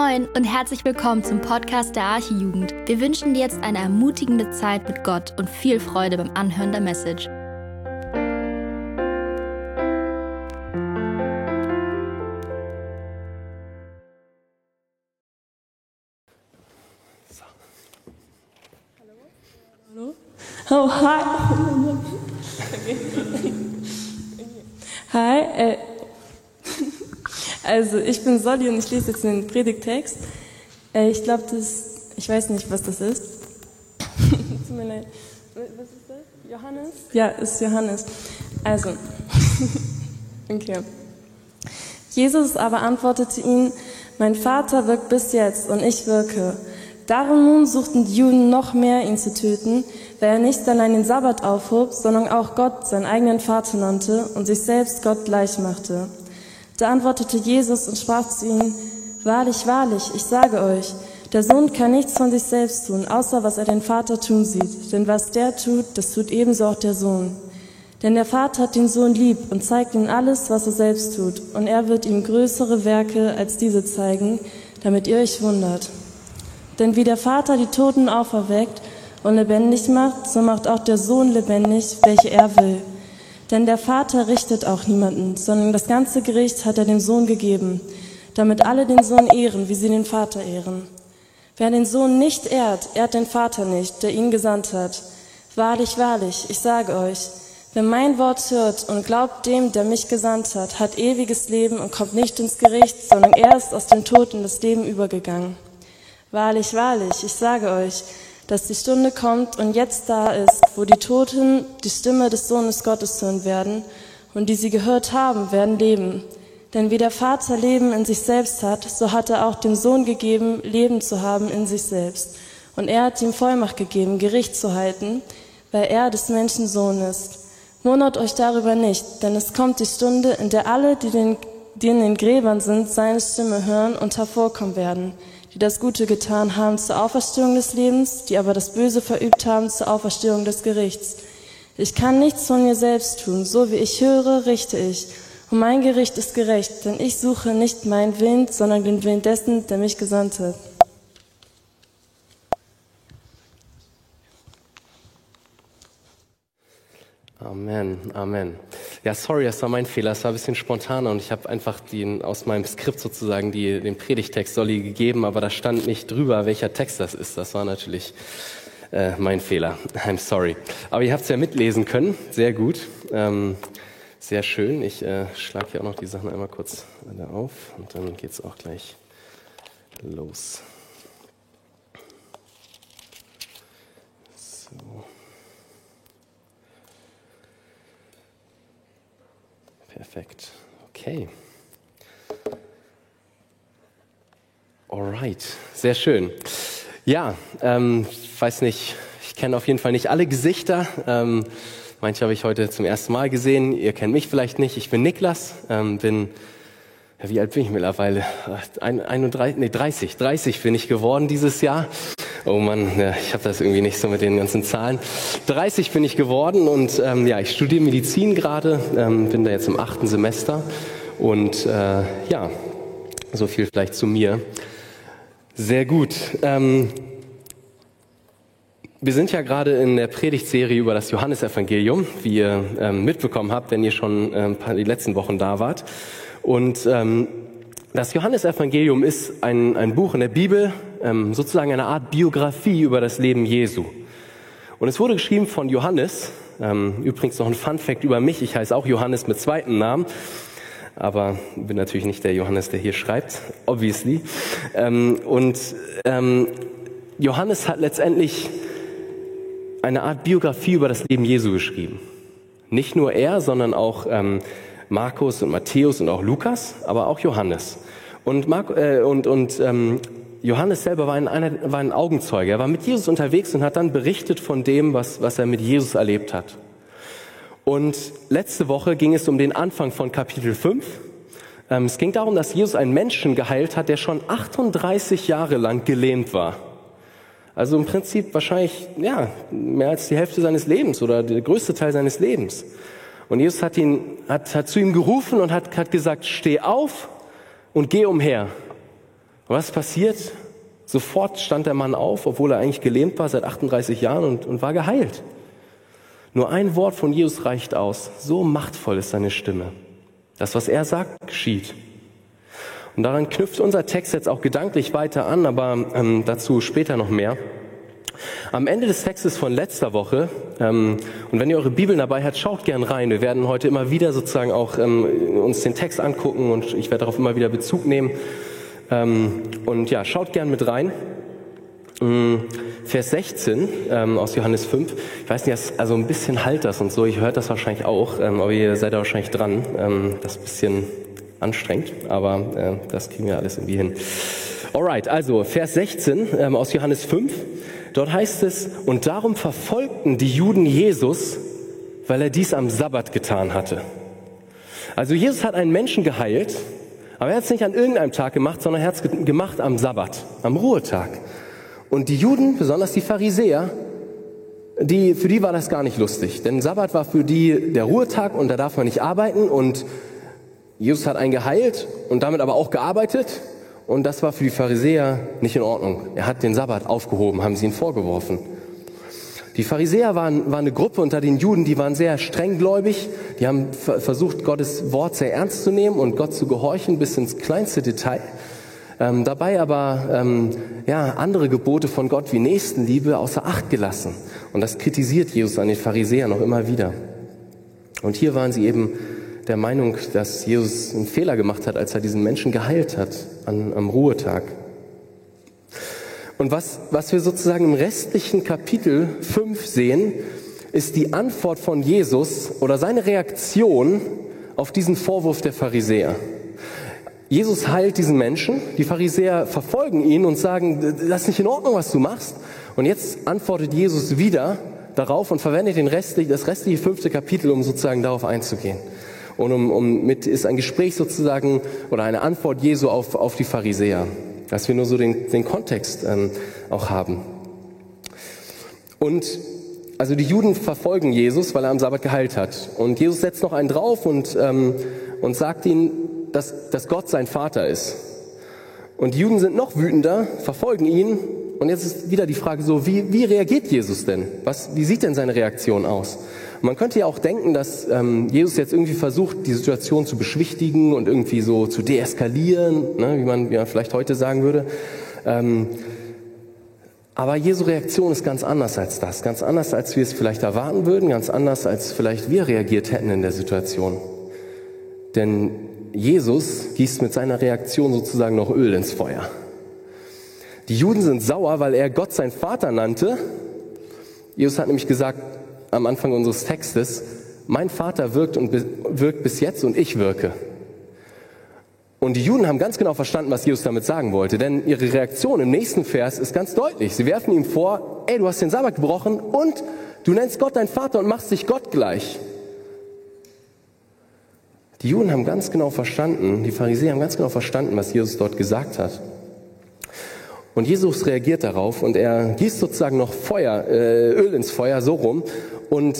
Moin und herzlich willkommen zum Podcast der Archijugend. Wir wünschen dir jetzt eine ermutigende Zeit mit Gott und viel Freude beim Anhören der Message. Hallo? Oh, hi. Hi, äh, also ich bin Solly und ich lese jetzt den Predigtext. Äh, ich glaube, das, ich weiß nicht, was das ist. Tut mir leid. Was ist das? Johannes? Ja, ist Johannes. Also, okay. Jesus aber antwortete ihm, mein Vater wirkt bis jetzt und ich wirke. Darum nun suchten die Juden noch mehr, ihn zu töten, weil er nicht allein den Sabbat aufhob, sondern auch Gott seinen eigenen Vater nannte und sich selbst Gott gleich machte. Da antwortete Jesus und sprach zu ihnen, Wahrlich, wahrlich, ich sage euch, der Sohn kann nichts von sich selbst tun, außer was er den Vater tun sieht. Denn was der tut, das tut ebenso auch der Sohn. Denn der Vater hat den Sohn lieb und zeigt ihm alles, was er selbst tut. Und er wird ihm größere Werke als diese zeigen, damit ihr euch wundert. Denn wie der Vater die Toten auferweckt und lebendig macht, so macht auch der Sohn lebendig, welche er will. Denn der Vater richtet auch niemanden, sondern das ganze Gericht hat er dem Sohn gegeben, damit alle den Sohn ehren, wie sie den Vater ehren. Wer den Sohn nicht ehrt, ehrt den Vater nicht, der ihn gesandt hat. Wahrlich, wahrlich, ich sage euch, wer mein Wort hört und glaubt dem, der mich gesandt hat, hat ewiges Leben und kommt nicht ins Gericht, sondern er ist aus dem Tod in das Leben übergegangen. Wahrlich, wahrlich, ich sage euch, dass die Stunde kommt und jetzt da ist, wo die Toten die Stimme des Sohnes Gottes hören werden und die sie gehört haben, werden leben. Denn wie der Vater Leben in sich selbst hat, so hat er auch dem Sohn gegeben, Leben zu haben in sich selbst. Und er hat ihm Vollmacht gegeben, Gericht zu halten, weil er des Menschen Sohn ist. Wundert euch darüber nicht, denn es kommt die Stunde, in der alle, die, den, die in den Gräbern sind, seine Stimme hören und hervorkommen werden die das Gute getan haben zur Auferstehung des Lebens, die aber das Böse verübt haben zur Auferstehung des Gerichts. Ich kann nichts von mir selbst tun, so wie ich höre, richte ich. Und mein Gericht ist gerecht, denn ich suche nicht meinen Willen, sondern den Willen dessen, der mich gesandt hat. Amen, Amen. Ja, sorry, das war mein Fehler. Es war ein bisschen spontaner und ich habe einfach den, aus meinem Skript sozusagen die, den Predigtext Solli gegeben, aber da stand nicht drüber, welcher Text das ist. Das war natürlich äh, mein Fehler. I'm sorry. Aber ihr habt es ja mitlesen können. Sehr gut. Ähm, sehr schön. Ich äh, schlage hier auch noch die Sachen einmal kurz alle auf und dann geht's auch gleich los. Perfekt. Okay. Alright, sehr schön. Ja, ähm, weiß nicht, ich kenne auf jeden Fall nicht alle Gesichter. Ähm, manche habe ich heute zum ersten Mal gesehen. Ihr kennt mich vielleicht nicht. Ich bin Niklas, ähm, bin wie alt bin ich mittlerweile? 31, nee, 30, 30 bin ich geworden dieses Jahr. Oh Mann, ja, ich habe das irgendwie nicht so mit den ganzen Zahlen. 30 bin ich geworden und ähm, ja, ich studiere Medizin gerade, ähm, bin da jetzt im achten Semester und äh, ja, so viel vielleicht zu mir. Sehr gut. Ähm, wir sind ja gerade in der Predigtserie über das Johannesevangelium, wie ihr ähm, mitbekommen habt, wenn ihr schon ähm, die letzten Wochen da wart. Und ähm, das Johannesevangelium ist ein, ein Buch in der Bibel, ähm, sozusagen eine Art Biografie über das Leben Jesu. Und es wurde geschrieben von Johannes. Ähm, übrigens noch ein Fun Fact über mich. Ich heiße auch Johannes mit zweiten Namen. Aber bin natürlich nicht der Johannes, der hier schreibt, obviously. Ähm, und ähm, Johannes hat letztendlich eine Art Biografie über das Leben Jesu geschrieben. Nicht nur er, sondern auch ähm, Markus und Matthäus und auch Lukas, aber auch Johannes. Und, Mark, äh, und, und ähm, Johannes selber war ein, war ein Augenzeuge. Er war mit Jesus unterwegs und hat dann berichtet von dem, was, was er mit Jesus erlebt hat. Und letzte Woche ging es um den Anfang von Kapitel 5. Ähm, es ging darum, dass Jesus einen Menschen geheilt hat, der schon 38 Jahre lang gelähmt war. Also im Prinzip wahrscheinlich, ja, mehr als die Hälfte seines Lebens oder der größte Teil seines Lebens. Und Jesus hat, ihn, hat, hat zu ihm gerufen und hat, hat gesagt, steh auf und geh umher. Was passiert? Sofort stand der Mann auf, obwohl er eigentlich gelähmt war seit 38 Jahren und, und war geheilt. Nur ein Wort von Jesus reicht aus. So machtvoll ist seine Stimme. Das, was er sagt, geschieht. Und daran knüpft unser Text jetzt auch gedanklich weiter an, aber ähm, dazu später noch mehr. Am Ende des Textes von letzter Woche, ähm, und wenn ihr eure Bibeln dabei habt, schaut gern rein. Wir werden heute immer wieder sozusagen auch ähm, uns den Text angucken und ich werde darauf immer wieder Bezug nehmen. Ähm, und ja, schaut gern mit rein. Mm, Vers 16 ähm, aus Johannes 5. Ich weiß nicht, also ein bisschen halt das und so. Ich höre das wahrscheinlich auch, ähm, aber ihr seid da wahrscheinlich dran. Ähm, das ist ein bisschen anstrengend, aber äh, das kriegen wir alles irgendwie hin. Alright, also Vers 16 ähm, aus Johannes 5. Dort heißt es, und darum verfolgten die Juden Jesus, weil er dies am Sabbat getan hatte. Also Jesus hat einen Menschen geheilt, aber er hat es nicht an irgendeinem Tag gemacht, sondern er hat es gemacht am Sabbat, am Ruhetag. Und die Juden, besonders die Pharisäer, die, für die war das gar nicht lustig. Denn Sabbat war für die der Ruhetag und da darf man nicht arbeiten. Und Jesus hat einen geheilt und damit aber auch gearbeitet. Und das war für die Pharisäer nicht in Ordnung. Er hat den Sabbat aufgehoben, haben sie ihn vorgeworfen. Die Pharisäer waren, waren eine Gruppe unter den Juden, die waren sehr strenggläubig. Die haben versucht, Gottes Wort sehr ernst zu nehmen und Gott zu gehorchen bis ins kleinste Detail. Ähm, dabei aber ähm, ja, andere Gebote von Gott wie Nächstenliebe außer Acht gelassen. Und das kritisiert Jesus an den Pharisäern noch immer wieder. Und hier waren sie eben der Meinung, dass Jesus einen Fehler gemacht hat, als er diesen Menschen geheilt hat an, am Ruhetag. Und was, was wir sozusagen im restlichen Kapitel 5 sehen, ist die Antwort von Jesus oder seine Reaktion auf diesen Vorwurf der Pharisäer. Jesus heilt diesen Menschen, die Pharisäer verfolgen ihn und sagen, das ist nicht in Ordnung, was du machst. Und jetzt antwortet Jesus wieder darauf und verwendet den restlich, das restliche fünfte Kapitel, um sozusagen darauf einzugehen und um, um mit ist ein Gespräch sozusagen oder eine Antwort Jesu auf, auf die Pharisäer, dass wir nur so den, den Kontext ähm, auch haben. Und also die Juden verfolgen Jesus, weil er am Sabbat geheilt hat. Und Jesus setzt noch einen drauf und, ähm, und sagt ihnen, dass, dass Gott sein Vater ist. Und die Juden sind noch wütender, verfolgen ihn. Und jetzt ist wieder die Frage so, wie, wie reagiert Jesus denn? Was, wie sieht denn seine Reaktion aus? Man könnte ja auch denken, dass ähm, Jesus jetzt irgendwie versucht, die Situation zu beschwichtigen und irgendwie so zu deeskalieren, ne, wie, man, wie man vielleicht heute sagen würde. Ähm, aber Jesu Reaktion ist ganz anders als das, ganz anders, als wir es vielleicht erwarten würden, ganz anders, als vielleicht wir reagiert hätten in der Situation. Denn Jesus gießt mit seiner Reaktion sozusagen noch Öl ins Feuer. Die Juden sind sauer, weil er Gott sein Vater nannte. Jesus hat nämlich gesagt, am Anfang unseres Textes, mein Vater wirkt und wirkt bis jetzt und ich wirke. Und die Juden haben ganz genau verstanden, was Jesus damit sagen wollte, denn ihre Reaktion im nächsten Vers ist ganz deutlich. Sie werfen ihm vor, ey, du hast den Sabbat gebrochen und du nennst Gott dein Vater und machst dich Gott gleich. Die Juden haben ganz genau verstanden, die Pharisäer haben ganz genau verstanden, was Jesus dort gesagt hat. Und Jesus reagiert darauf und er gießt sozusagen noch Feuer, äh, Öl ins Feuer, so rum, und,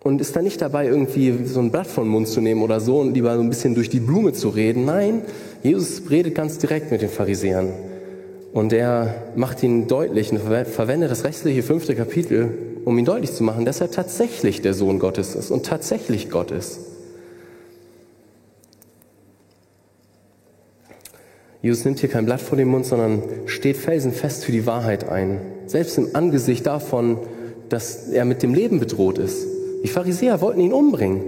und ist da nicht dabei, irgendwie so ein Blatt den Mund zu nehmen oder so und lieber so ein bisschen durch die Blume zu reden. Nein, Jesus redet ganz direkt mit den Pharisäern. Und er macht ihnen deutlich und verwendet das restliche fünfte Kapitel, um ihnen deutlich zu machen, dass er tatsächlich der Sohn Gottes ist und tatsächlich Gott ist. Jesus nimmt hier kein Blatt vor den Mund, sondern steht felsenfest für die Wahrheit ein. Selbst im Angesicht davon, dass er mit dem Leben bedroht ist. Die Pharisäer wollten ihn umbringen,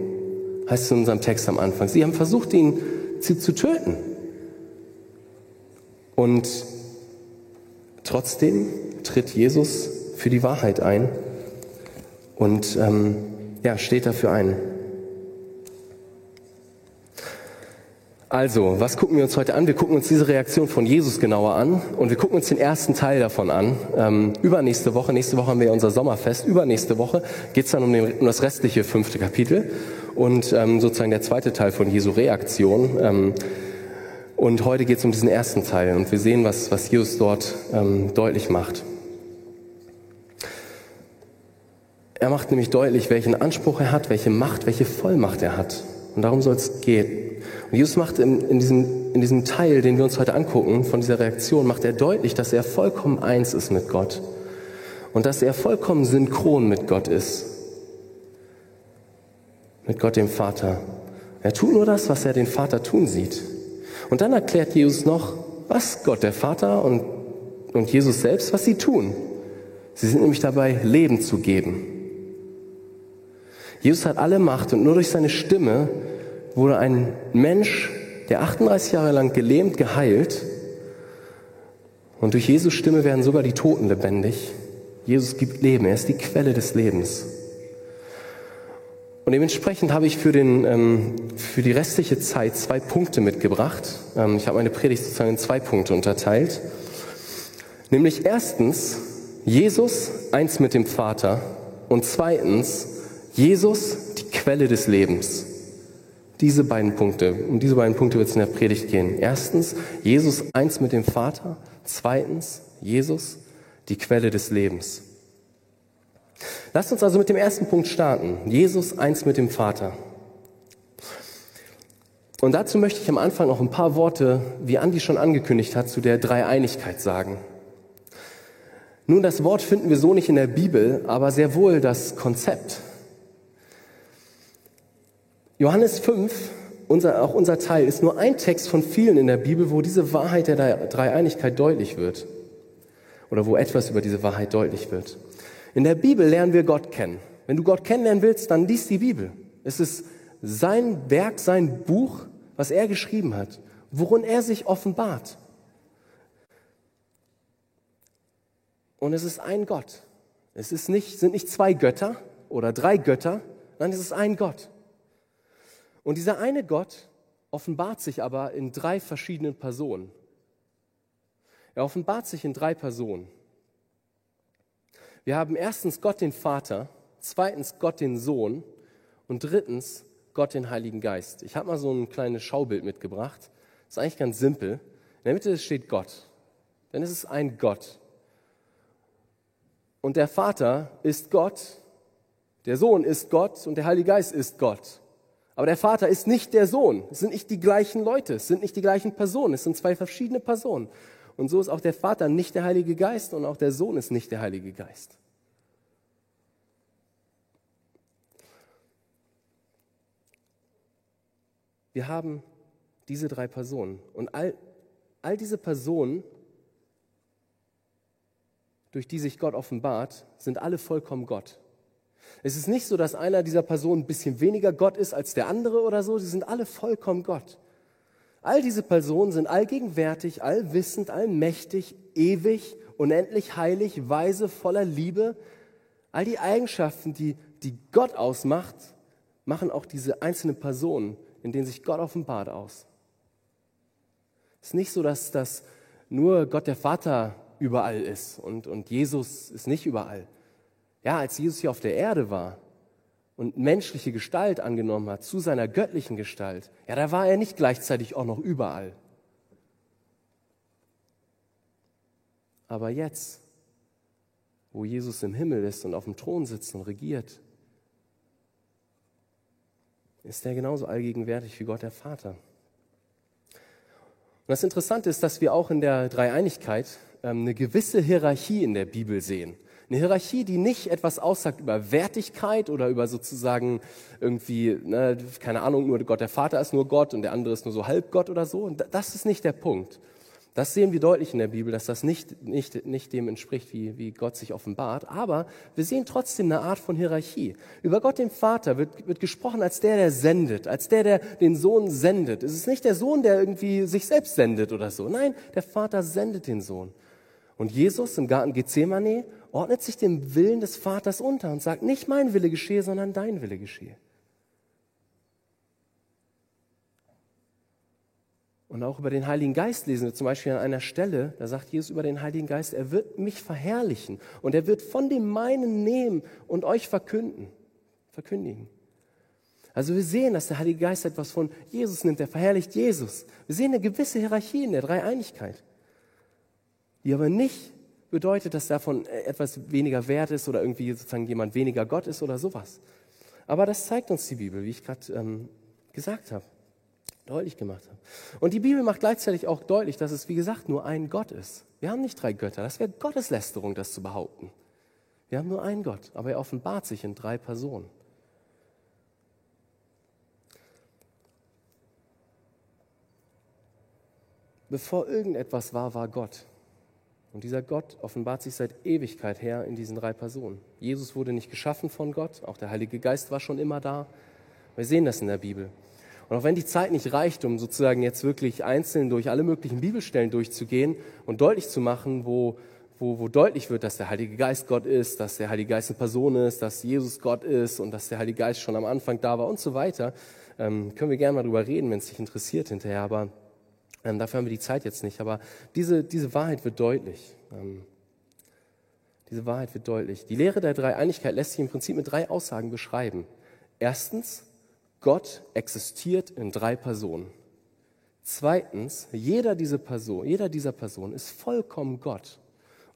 heißt es in unserem Text am Anfang. Sie haben versucht, ihn zu, zu töten. Und trotzdem tritt Jesus für die Wahrheit ein und ähm, ja, steht dafür ein. Also, was gucken wir uns heute an? Wir gucken uns diese Reaktion von Jesus genauer an und wir gucken uns den ersten Teil davon an. Ähm, übernächste Woche, nächste Woche haben wir unser Sommerfest, übernächste Woche geht es dann um, den, um, das restliche fünfte Kapitel und ähm, sozusagen der zweite Teil von Jesu Reaktion. Ähm, und heute geht es um diesen ersten Teil und wir sehen, was, was Jesus dort ähm, deutlich macht. Er macht nämlich deutlich, welchen Anspruch er hat, welche Macht, welche Vollmacht er hat. Und darum soll es gehen. Und Jesus macht in, in, diesem, in diesem Teil, den wir uns heute angucken, von dieser Reaktion, macht er deutlich, dass er vollkommen eins ist mit Gott und dass er vollkommen synchron mit Gott ist. Mit Gott dem Vater. Er tut nur das, was er den Vater tun sieht. Und dann erklärt Jesus noch, was Gott der Vater und, und Jesus selbst, was sie tun. Sie sind nämlich dabei, Leben zu geben. Jesus hat alle Macht und nur durch seine Stimme wurde ein Mensch, der 38 Jahre lang gelähmt, geheilt. Und durch Jesus Stimme werden sogar die Toten lebendig. Jesus gibt Leben, er ist die Quelle des Lebens. Und dementsprechend habe ich für, den, ähm, für die restliche Zeit zwei Punkte mitgebracht. Ähm, ich habe meine Predigt sozusagen in zwei Punkte unterteilt. Nämlich erstens Jesus eins mit dem Vater und zweitens Jesus die Quelle des Lebens. Diese beiden Punkte, um diese beiden Punkte wird es in der Predigt gehen. Erstens, Jesus eins mit dem Vater. Zweitens, Jesus die Quelle des Lebens. Lasst uns also mit dem ersten Punkt starten. Jesus eins mit dem Vater. Und dazu möchte ich am Anfang noch ein paar Worte, wie Andi schon angekündigt hat, zu der Dreieinigkeit sagen. Nun, das Wort finden wir so nicht in der Bibel, aber sehr wohl das Konzept. Johannes 5, unser, auch unser Teil, ist nur ein Text von vielen in der Bibel, wo diese Wahrheit der Dreieinigkeit deutlich wird. Oder wo etwas über diese Wahrheit deutlich wird. In der Bibel lernen wir Gott kennen. Wenn du Gott kennenlernen willst, dann liest die Bibel. Es ist sein Werk, sein Buch, was er geschrieben hat, worin er sich offenbart. Und es ist ein Gott. Es ist nicht, sind nicht zwei Götter oder drei Götter, nein, es ist ein Gott. Und dieser eine Gott offenbart sich aber in drei verschiedenen Personen. Er offenbart sich in drei Personen. Wir haben erstens Gott den Vater, zweitens Gott den Sohn und drittens Gott den Heiligen Geist. Ich habe mal so ein kleines Schaubild mitgebracht. Das ist eigentlich ganz simpel. In der Mitte steht Gott. Denn es ist ein Gott. Und der Vater ist Gott, der Sohn ist Gott und der Heilige Geist ist Gott. Aber der Vater ist nicht der Sohn. Es sind nicht die gleichen Leute. Es sind nicht die gleichen Personen. Es sind zwei verschiedene Personen. Und so ist auch der Vater nicht der Heilige Geist und auch der Sohn ist nicht der Heilige Geist. Wir haben diese drei Personen. Und all, all diese Personen, durch die sich Gott offenbart, sind alle vollkommen Gott. Es ist nicht so, dass einer dieser Personen ein bisschen weniger Gott ist als der andere oder so. Sie sind alle vollkommen Gott. All diese Personen sind allgegenwärtig, allwissend, allmächtig, ewig, unendlich heilig, weise, voller Liebe. All die Eigenschaften, die, die Gott ausmacht, machen auch diese einzelnen Personen, in denen sich Gott offenbart, aus. Es ist nicht so, dass das nur Gott der Vater überall ist und, und Jesus ist nicht überall. Ja, als Jesus hier auf der Erde war und menschliche Gestalt angenommen hat zu seiner göttlichen Gestalt, ja, da war er nicht gleichzeitig auch noch überall. Aber jetzt, wo Jesus im Himmel ist und auf dem Thron sitzt und regiert, ist er genauso allgegenwärtig wie Gott der Vater. Und das Interessante ist, dass wir auch in der Dreieinigkeit ähm, eine gewisse Hierarchie in der Bibel sehen. Eine Hierarchie, die nicht etwas aussagt über Wertigkeit oder über sozusagen irgendwie, ne, keine Ahnung, nur Gott der Vater ist nur Gott und der andere ist nur so Halbgott oder so. Und das ist nicht der Punkt. Das sehen wir deutlich in der Bibel, dass das nicht, nicht, nicht dem entspricht, wie, wie Gott sich offenbart. Aber wir sehen trotzdem eine Art von Hierarchie. Über Gott den Vater wird, wird gesprochen als der, der sendet, als der, der den Sohn sendet. Es ist nicht der Sohn, der irgendwie sich selbst sendet oder so. Nein, der Vater sendet den Sohn. Und Jesus im Garten Gethsemane ordnet sich dem Willen des Vaters unter und sagt, nicht mein Wille geschehe, sondern dein Wille geschehe. Und auch über den Heiligen Geist lesen wir zum Beispiel an einer Stelle, da sagt Jesus über den Heiligen Geist, er wird mich verherrlichen und er wird von dem meinen nehmen und euch verkünden, verkündigen. Also wir sehen, dass der Heilige Geist etwas von Jesus nimmt, er verherrlicht Jesus. Wir sehen eine gewisse Hierarchie in der Dreieinigkeit, die aber nicht bedeutet, dass davon etwas weniger wert ist oder irgendwie sozusagen jemand weniger Gott ist oder sowas. Aber das zeigt uns die Bibel, wie ich gerade ähm, gesagt habe. Deutlich gemacht habe. Und die Bibel macht gleichzeitig auch deutlich, dass es, wie gesagt, nur ein Gott ist. Wir haben nicht drei Götter. Das wäre Gotteslästerung, das zu behaupten. Wir haben nur einen Gott, aber er offenbart sich in drei Personen. Bevor irgendetwas war, war Gott. Und dieser Gott offenbart sich seit Ewigkeit her in diesen drei Personen. Jesus wurde nicht geschaffen von Gott, auch der Heilige Geist war schon immer da. Wir sehen das in der Bibel. Und auch wenn die Zeit nicht reicht, um sozusagen jetzt wirklich einzeln durch alle möglichen Bibelstellen durchzugehen und deutlich zu machen, wo, wo, wo deutlich wird, dass der Heilige Geist Gott ist, dass der Heilige Geist eine Person ist, dass Jesus Gott ist und dass der Heilige Geist schon am Anfang da war und so weiter, ähm, können wir gerne mal drüber reden, wenn es dich interessiert hinterher. Aber ähm, dafür haben wir die Zeit jetzt nicht. Aber diese, diese Wahrheit wird deutlich. Ähm, diese Wahrheit wird deutlich. Die Lehre der Dreieinigkeit lässt sich im Prinzip mit drei Aussagen beschreiben. Erstens, Gott existiert in drei Personen. Zweitens, jeder, diese Person, jeder dieser Personen ist vollkommen Gott.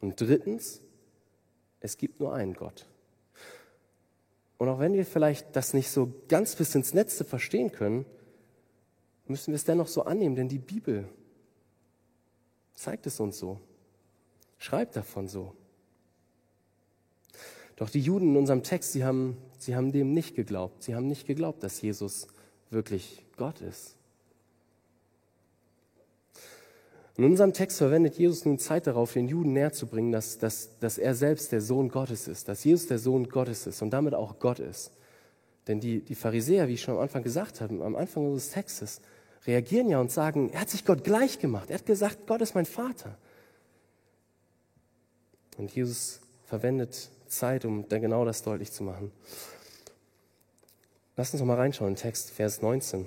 Und drittens, es gibt nur einen Gott. Und auch wenn wir vielleicht das nicht so ganz bis ins Letzte verstehen können, müssen wir es dennoch so annehmen, denn die Bibel zeigt es uns so, schreibt davon so. Doch die Juden in unserem Text, sie haben, sie haben dem nicht geglaubt. Sie haben nicht geglaubt, dass Jesus wirklich Gott ist. In unserem Text verwendet Jesus nun Zeit darauf, den Juden näher zu bringen, dass, dass, dass er selbst der Sohn Gottes ist, dass Jesus der Sohn Gottes ist und damit auch Gott ist. Denn die, die Pharisäer, wie ich schon am Anfang gesagt habe, am Anfang unseres Textes, reagieren ja und sagen, er hat sich Gott gleich gemacht. Er hat gesagt, Gott ist mein Vater. Und Jesus verwendet Zeit, um dann genau das deutlich zu machen. Lass uns noch mal reinschauen Text, Vers 19.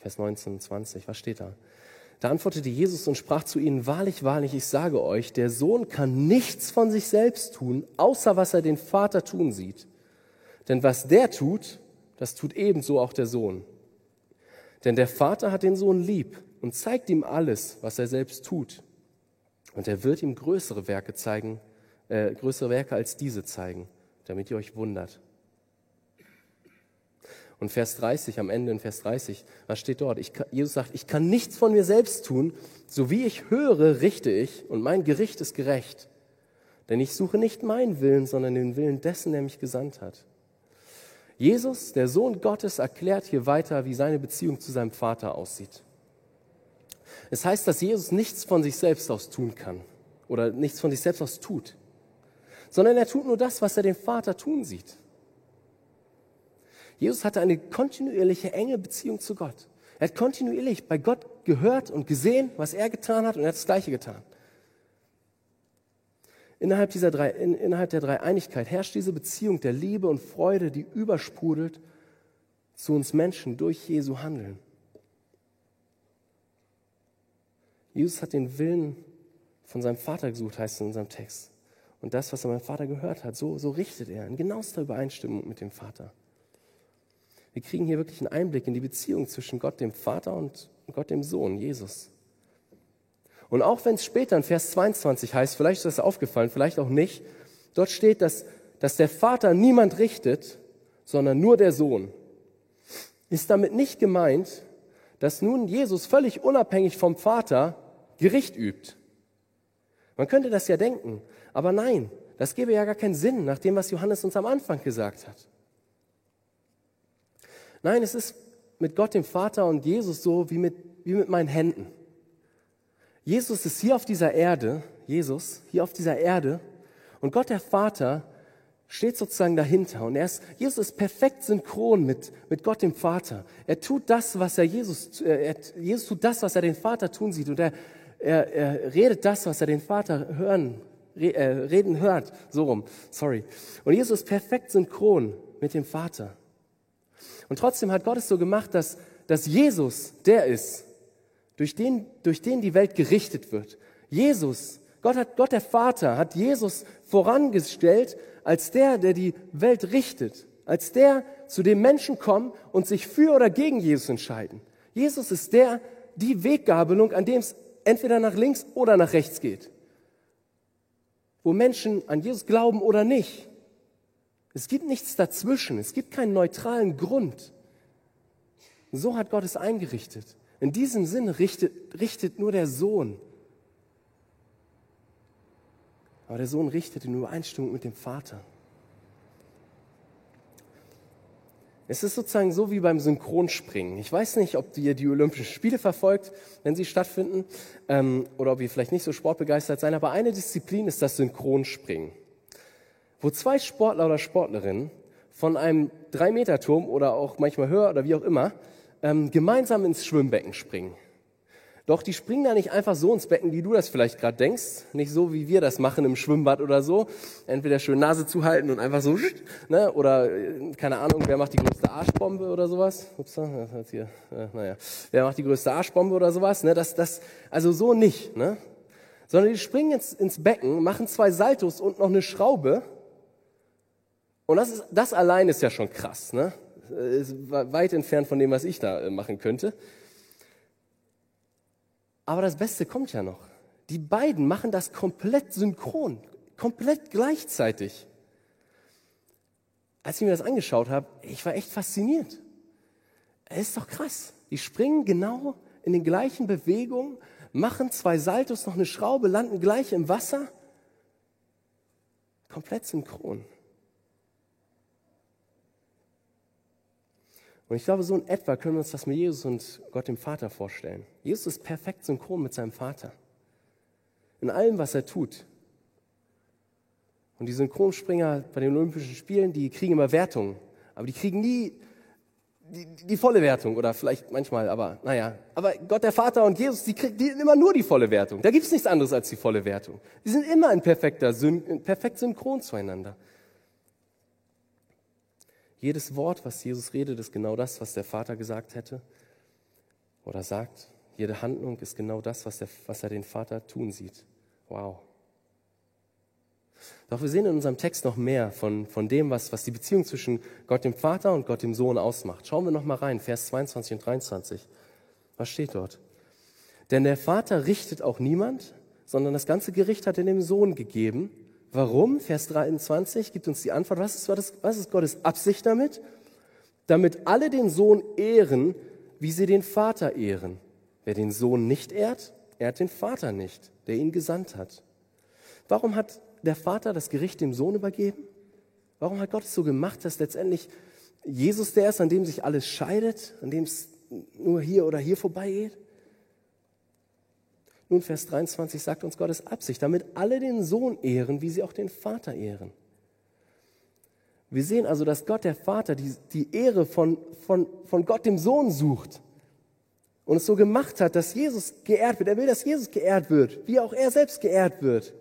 Vers 19 und 20. Was steht da? Da antwortete Jesus und sprach zu ihnen, wahrlich, wahrlich, ich sage euch, der Sohn kann nichts von sich selbst tun, außer was er den Vater tun sieht. Denn was der tut, das tut ebenso auch der Sohn. Denn der Vater hat den Sohn lieb und zeigt ihm alles, was er selbst tut. Und er wird ihm größere Werke zeigen, äh, größere Werke als diese zeigen, damit ihr euch wundert. Und Vers 30, am Ende in Vers 30, was steht dort? Ich, Jesus sagt, ich kann nichts von mir selbst tun, so wie ich höre, richte ich, und mein Gericht ist gerecht. Denn ich suche nicht meinen Willen, sondern den Willen dessen, der mich gesandt hat. Jesus, der Sohn Gottes, erklärt hier weiter, wie seine Beziehung zu seinem Vater aussieht. Es heißt, dass Jesus nichts von sich selbst aus tun kann oder nichts von sich selbst aus tut, sondern er tut nur das, was er den Vater tun sieht. Jesus hatte eine kontinuierliche, enge Beziehung zu Gott. Er hat kontinuierlich bei Gott gehört und gesehen, was er getan hat und er hat das Gleiche getan. Innerhalb, dieser drei, in, innerhalb der Dreieinigkeit herrscht diese Beziehung der Liebe und Freude, die übersprudelt zu uns Menschen durch Jesu Handeln. Jesus hat den Willen von seinem Vater gesucht, heißt es in unserem Text. Und das, was er meinem Vater gehört hat, so, so richtet er in genauester Übereinstimmung mit dem Vater. Wir kriegen hier wirklich einen Einblick in die Beziehung zwischen Gott dem Vater und Gott dem Sohn, Jesus. Und auch wenn es später in Vers 22 heißt, vielleicht ist das aufgefallen, vielleicht auch nicht, dort steht, dass, dass der Vater niemand richtet, sondern nur der Sohn. Ist damit nicht gemeint, dass nun Jesus völlig unabhängig vom Vater Gericht übt. Man könnte das ja denken, aber nein, das gäbe ja gar keinen Sinn nach dem, was Johannes uns am Anfang gesagt hat. Nein, es ist mit Gott dem Vater und Jesus so wie mit, wie mit meinen Händen. Jesus ist hier auf dieser Erde, Jesus, hier auf dieser Erde, und Gott der Vater steht sozusagen dahinter. Und er ist, Jesus ist perfekt synchron mit, mit Gott dem Vater. Er tut das, was er Jesus, äh, er, Jesus tut das, was er den Vater tun sieht. Und er, er, er redet das, was er den Vater hören, re, äh, reden hört. So rum, sorry. Und Jesus ist perfekt synchron mit dem Vater. Und trotzdem hat Gott es so gemacht, dass, dass Jesus der ist, durch den, durch den die Welt gerichtet wird. Jesus, Gott hat, Gott der Vater hat Jesus vorangestellt als der, der die Welt richtet, als der, zu dem Menschen kommen und sich für oder gegen Jesus entscheiden. Jesus ist der, die Weggabelung, an dem es entweder nach links oder nach rechts geht. Wo Menschen an Jesus glauben oder nicht. Es gibt nichts dazwischen. Es gibt keinen neutralen Grund. So hat Gott es eingerichtet. In diesem Sinne richtet, richtet nur der Sohn. Aber der Sohn richtet in Übereinstimmung mit dem Vater. Es ist sozusagen so wie beim Synchronspringen. Ich weiß nicht, ob ihr die Olympischen Spiele verfolgt, wenn sie stattfinden, ähm, oder ob ihr vielleicht nicht so sportbegeistert seid, aber eine Disziplin ist das Synchronspringen, wo zwei Sportler oder Sportlerinnen von einem Drei-Meter-Turm oder auch manchmal höher oder wie auch immer ähm, gemeinsam ins Schwimmbecken springen. Doch die springen da nicht einfach so ins Becken, wie du das vielleicht gerade denkst. Nicht so, wie wir das machen im Schwimmbad oder so. Entweder schön Nase zuhalten und einfach so, ne? oder äh, keine Ahnung, wer macht die größte Arschbombe oder sowas? Ups, das hat hier, äh, naja. Wer macht die größte Arschbombe oder sowas? Ne? Das, das, also so nicht. Ne? Sondern die springen jetzt ins Becken, machen zwei Saltos und noch eine Schraube. Und das, ist, das allein ist ja schon krass. Ne? Ist weit entfernt von dem, was ich da äh, machen könnte. Aber das Beste kommt ja noch. Die beiden machen das komplett synchron, komplett gleichzeitig. Als ich mir das angeschaut habe, ich war echt fasziniert. Es ist doch krass. Die springen genau in den gleichen Bewegungen, machen zwei Saltos, noch eine Schraube, landen gleich im Wasser. Komplett synchron. Und ich glaube, so in etwa können wir uns das mit Jesus und Gott dem Vater vorstellen. Jesus ist perfekt synchron mit seinem Vater. In allem, was er tut. Und die Synchronspringer bei den Olympischen Spielen, die kriegen immer Wertungen. Aber die kriegen nie die, die, die volle Wertung. Oder vielleicht manchmal, aber naja. Aber Gott der Vater und Jesus, die kriegen immer nur die volle Wertung. Da gibt es nichts anderes als die volle Wertung. Die sind immer in perfekter, in perfekt synchron zueinander. Jedes Wort, was Jesus redet, ist genau das, was der Vater gesagt hätte oder sagt. Jede Handlung ist genau das, was, der, was er den Vater tun sieht. Wow. Doch wir sehen in unserem Text noch mehr von, von dem, was, was die Beziehung zwischen Gott dem Vater und Gott dem Sohn ausmacht. Schauen wir noch mal rein, Vers 22 und 23. Was steht dort? Denn der Vater richtet auch niemand, sondern das ganze Gericht hat er dem Sohn gegeben, Warum? Vers 23 gibt uns die Antwort. Was ist, was ist Gottes Absicht damit? Damit alle den Sohn ehren, wie sie den Vater ehren. Wer den Sohn nicht ehrt, ehrt den Vater nicht, der ihn gesandt hat. Warum hat der Vater das Gericht dem Sohn übergeben? Warum hat Gott es so gemacht, dass letztendlich Jesus der ist, an dem sich alles scheidet, an dem es nur hier oder hier vorbeigeht? Nun, Vers 23 sagt uns Gottes Absicht, damit alle den Sohn ehren, wie sie auch den Vater ehren. Wir sehen also, dass Gott, der Vater, die, die Ehre von, von, von Gott, dem Sohn, sucht und es so gemacht hat, dass Jesus geehrt wird. Er will, dass Jesus geehrt wird, wie auch er selbst geehrt wird.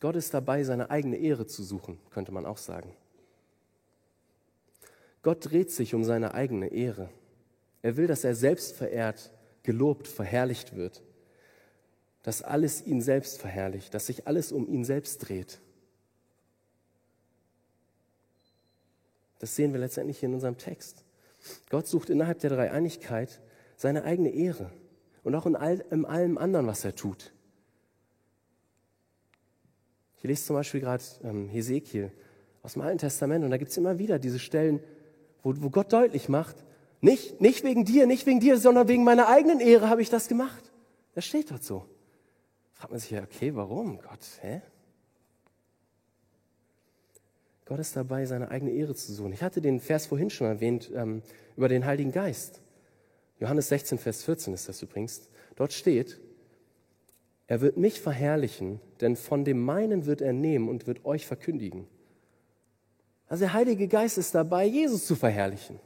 Gott ist dabei, seine eigene Ehre zu suchen, könnte man auch sagen. Gott dreht sich um seine eigene Ehre. Er will, dass er selbst verehrt, gelobt, verherrlicht wird. Dass alles ihn selbst verherrlicht, dass sich alles um ihn selbst dreht. Das sehen wir letztendlich hier in unserem Text. Gott sucht innerhalb der Dreieinigkeit seine eigene Ehre und auch in, all, in allem anderen, was er tut. Ich lese zum Beispiel gerade ähm, Hesekiel aus dem Alten Testament und da gibt es immer wieder diese Stellen, wo, wo Gott deutlich macht, nicht, nicht wegen dir, nicht wegen dir, sondern wegen meiner eigenen Ehre habe ich das gemacht. Das steht dort so. Fragt man sich ja, okay, warum? Gott, hä? Gott ist dabei, seine eigene Ehre zu suchen. Ich hatte den Vers vorhin schon erwähnt ähm, über den Heiligen Geist. Johannes 16, Vers 14 ist das übrigens. Dort steht, er wird mich verherrlichen, denn von dem meinen wird er nehmen und wird euch verkündigen. Also der Heilige Geist ist dabei, Jesus zu verherrlichen.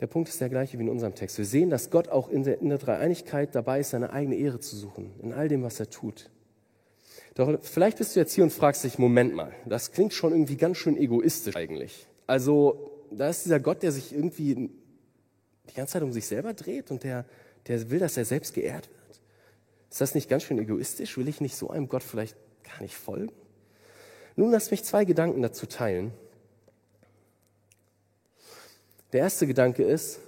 Der Punkt ist der gleiche wie in unserem Text. Wir sehen, dass Gott auch in der, in der Dreieinigkeit dabei ist, seine eigene Ehre zu suchen, in all dem, was er tut. Doch vielleicht bist du jetzt hier und fragst dich, Moment mal, das klingt schon irgendwie ganz schön egoistisch eigentlich. Also, da ist dieser Gott, der sich irgendwie die ganze Zeit um sich selber dreht und der, der will, dass er selbst geehrt wird. Ist das nicht ganz schön egoistisch? Will ich nicht so einem Gott vielleicht gar nicht folgen? Nun lass mich zwei Gedanken dazu teilen. Der erste Gedanke ist,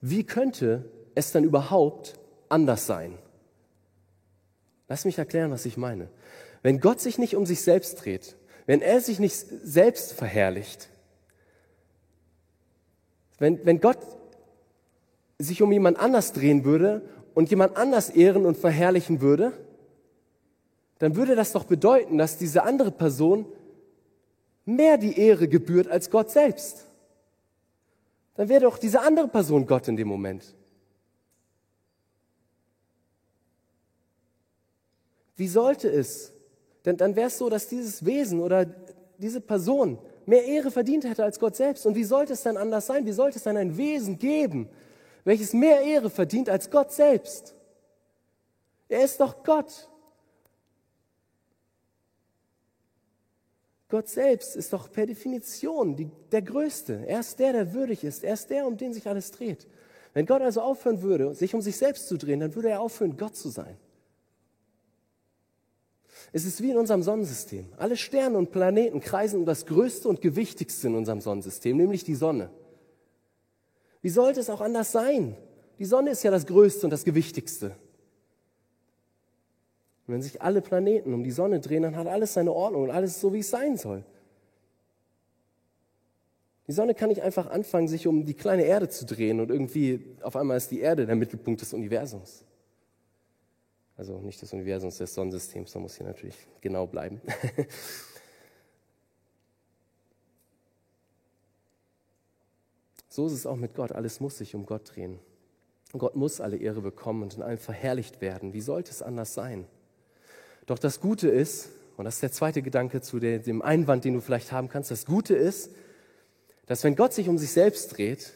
wie könnte es dann überhaupt anders sein? Lass mich erklären, was ich meine. Wenn Gott sich nicht um sich selbst dreht, wenn er sich nicht selbst verherrlicht, wenn, wenn Gott sich um jemand anders drehen würde und jemand anders ehren und verherrlichen würde, dann würde das doch bedeuten, dass diese andere Person mehr die Ehre gebührt als Gott selbst. Dann wäre doch diese andere Person Gott in dem Moment. Wie sollte es? Denn dann wäre es so, dass dieses Wesen oder diese Person mehr Ehre verdient hätte als Gott selbst. Und wie sollte es dann anders sein? Wie sollte es dann ein Wesen geben, welches mehr Ehre verdient als Gott selbst? Er ist doch Gott. Gott selbst ist doch per Definition die, der Größte. Er ist der, der würdig ist. Er ist der, um den sich alles dreht. Wenn Gott also aufhören würde, sich um sich selbst zu drehen, dann würde er aufhören, Gott zu sein. Es ist wie in unserem Sonnensystem. Alle Sterne und Planeten kreisen um das Größte und Gewichtigste in unserem Sonnensystem, nämlich die Sonne. Wie sollte es auch anders sein? Die Sonne ist ja das Größte und das Gewichtigste. Und wenn sich alle Planeten um die Sonne drehen, dann hat alles seine Ordnung und alles so, wie es sein soll. Die Sonne kann nicht einfach anfangen, sich um die kleine Erde zu drehen und irgendwie auf einmal ist die Erde der Mittelpunkt des Universums. Also nicht des Universums, des Sonnensystems, da muss hier natürlich genau bleiben. so ist es auch mit Gott. Alles muss sich um Gott drehen. Gott muss alle Ehre bekommen und in allem verherrlicht werden. Wie sollte es anders sein? Doch das Gute ist, und das ist der zweite Gedanke zu dem Einwand, den du vielleicht haben kannst, das Gute ist, dass wenn Gott sich um sich selbst dreht,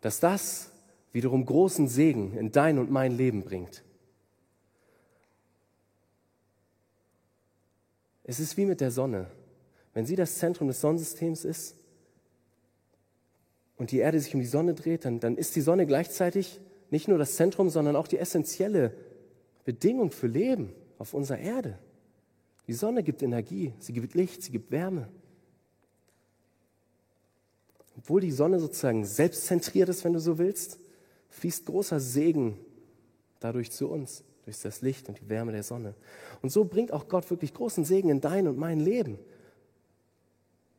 dass das wiederum großen Segen in dein und mein Leben bringt. Es ist wie mit der Sonne. Wenn sie das Zentrum des Sonnensystems ist und die Erde sich um die Sonne dreht, dann, dann ist die Sonne gleichzeitig nicht nur das Zentrum, sondern auch die essentielle Bedingung für Leben auf unserer Erde. Die Sonne gibt Energie, sie gibt Licht, sie gibt Wärme. Obwohl die Sonne sozusagen selbstzentriert ist, wenn du so willst, fließt großer Segen dadurch zu uns durch das Licht und die Wärme der Sonne. Und so bringt auch Gott wirklich großen Segen in dein und mein Leben,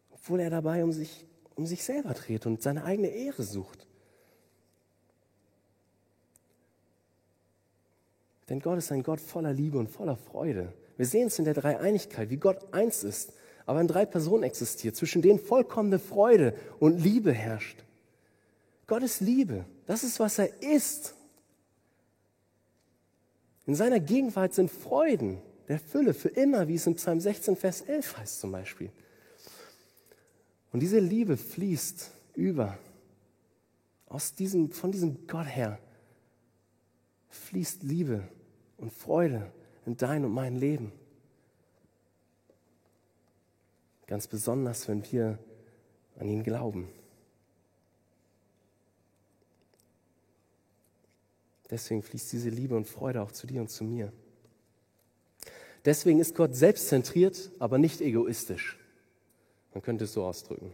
obwohl er dabei um sich, um sich selber dreht und seine eigene Ehre sucht. Denn Gott ist ein Gott voller Liebe und voller Freude. Wir sehen es in der Dreieinigkeit, wie Gott eins ist, aber in drei Personen existiert, zwischen denen vollkommene Freude und Liebe herrscht. Gott ist Liebe. Das ist, was er ist. In seiner Gegenwart sind Freuden der Fülle für immer, wie es in Psalm 16, Vers 11 heißt zum Beispiel. Und diese Liebe fließt über. Aus diesem, von diesem Gott her fließt Liebe und Freude in dein und mein Leben. Ganz besonders, wenn wir an ihn glauben. Deswegen fließt diese Liebe und Freude auch zu dir und zu mir. Deswegen ist Gott selbstzentriert, aber nicht egoistisch. Man könnte es so ausdrücken.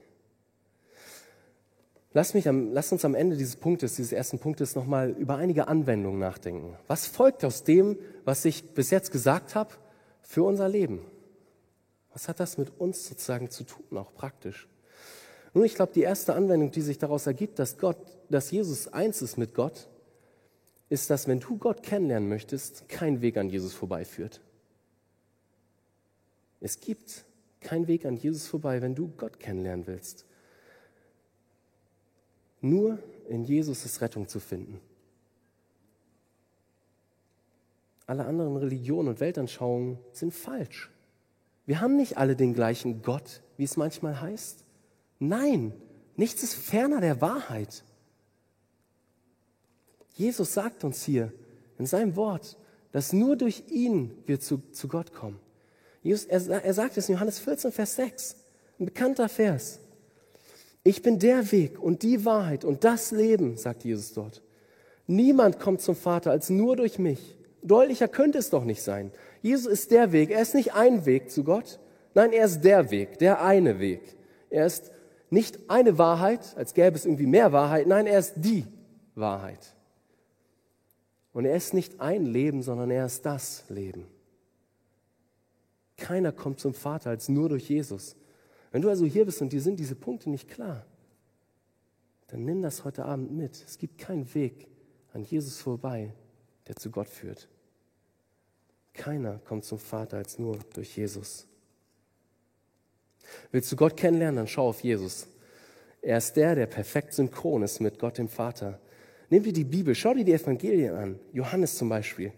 Lass, mich am, lass uns am Ende dieses Punktes, dieses ersten Punktes nochmal über einige Anwendungen nachdenken. Was folgt aus dem, was ich bis jetzt gesagt habe, für unser Leben? Was hat das mit uns sozusagen zu tun, auch praktisch? Nun, ich glaube, die erste Anwendung, die sich daraus ergibt, dass Gott, dass Jesus eins ist mit Gott, ist, dass wenn du Gott kennenlernen möchtest, kein Weg an Jesus vorbeiführt. Es gibt keinen Weg an Jesus vorbei, wenn du Gott kennenlernen willst. Nur in Jesus ist Rettung zu finden. Alle anderen Religionen und Weltanschauungen sind falsch. Wir haben nicht alle den gleichen Gott, wie es manchmal heißt. Nein, nichts ist ferner der Wahrheit. Jesus sagt uns hier in seinem Wort, dass nur durch ihn wir zu, zu Gott kommen. Jesus, er, er sagt es in Johannes 14, Vers 6, ein bekannter Vers. Ich bin der Weg und die Wahrheit und das Leben, sagt Jesus dort. Niemand kommt zum Vater als nur durch mich. Deutlicher könnte es doch nicht sein. Jesus ist der Weg. Er ist nicht ein Weg zu Gott. Nein, er ist der Weg, der eine Weg. Er ist nicht eine Wahrheit, als gäbe es irgendwie mehr Wahrheit. Nein, er ist die Wahrheit. Und er ist nicht ein Leben, sondern er ist das Leben. Keiner kommt zum Vater als nur durch Jesus. Wenn du also hier bist und dir sind diese Punkte nicht klar, dann nimm das heute Abend mit. Es gibt keinen Weg an Jesus vorbei, der zu Gott führt. Keiner kommt zum Vater als nur durch Jesus. Willst du Gott kennenlernen, dann schau auf Jesus. Er ist der, der perfekt synchron ist mit Gott dem Vater. Nimm dir die Bibel, schau dir die Evangelien an. Johannes zum Beispiel.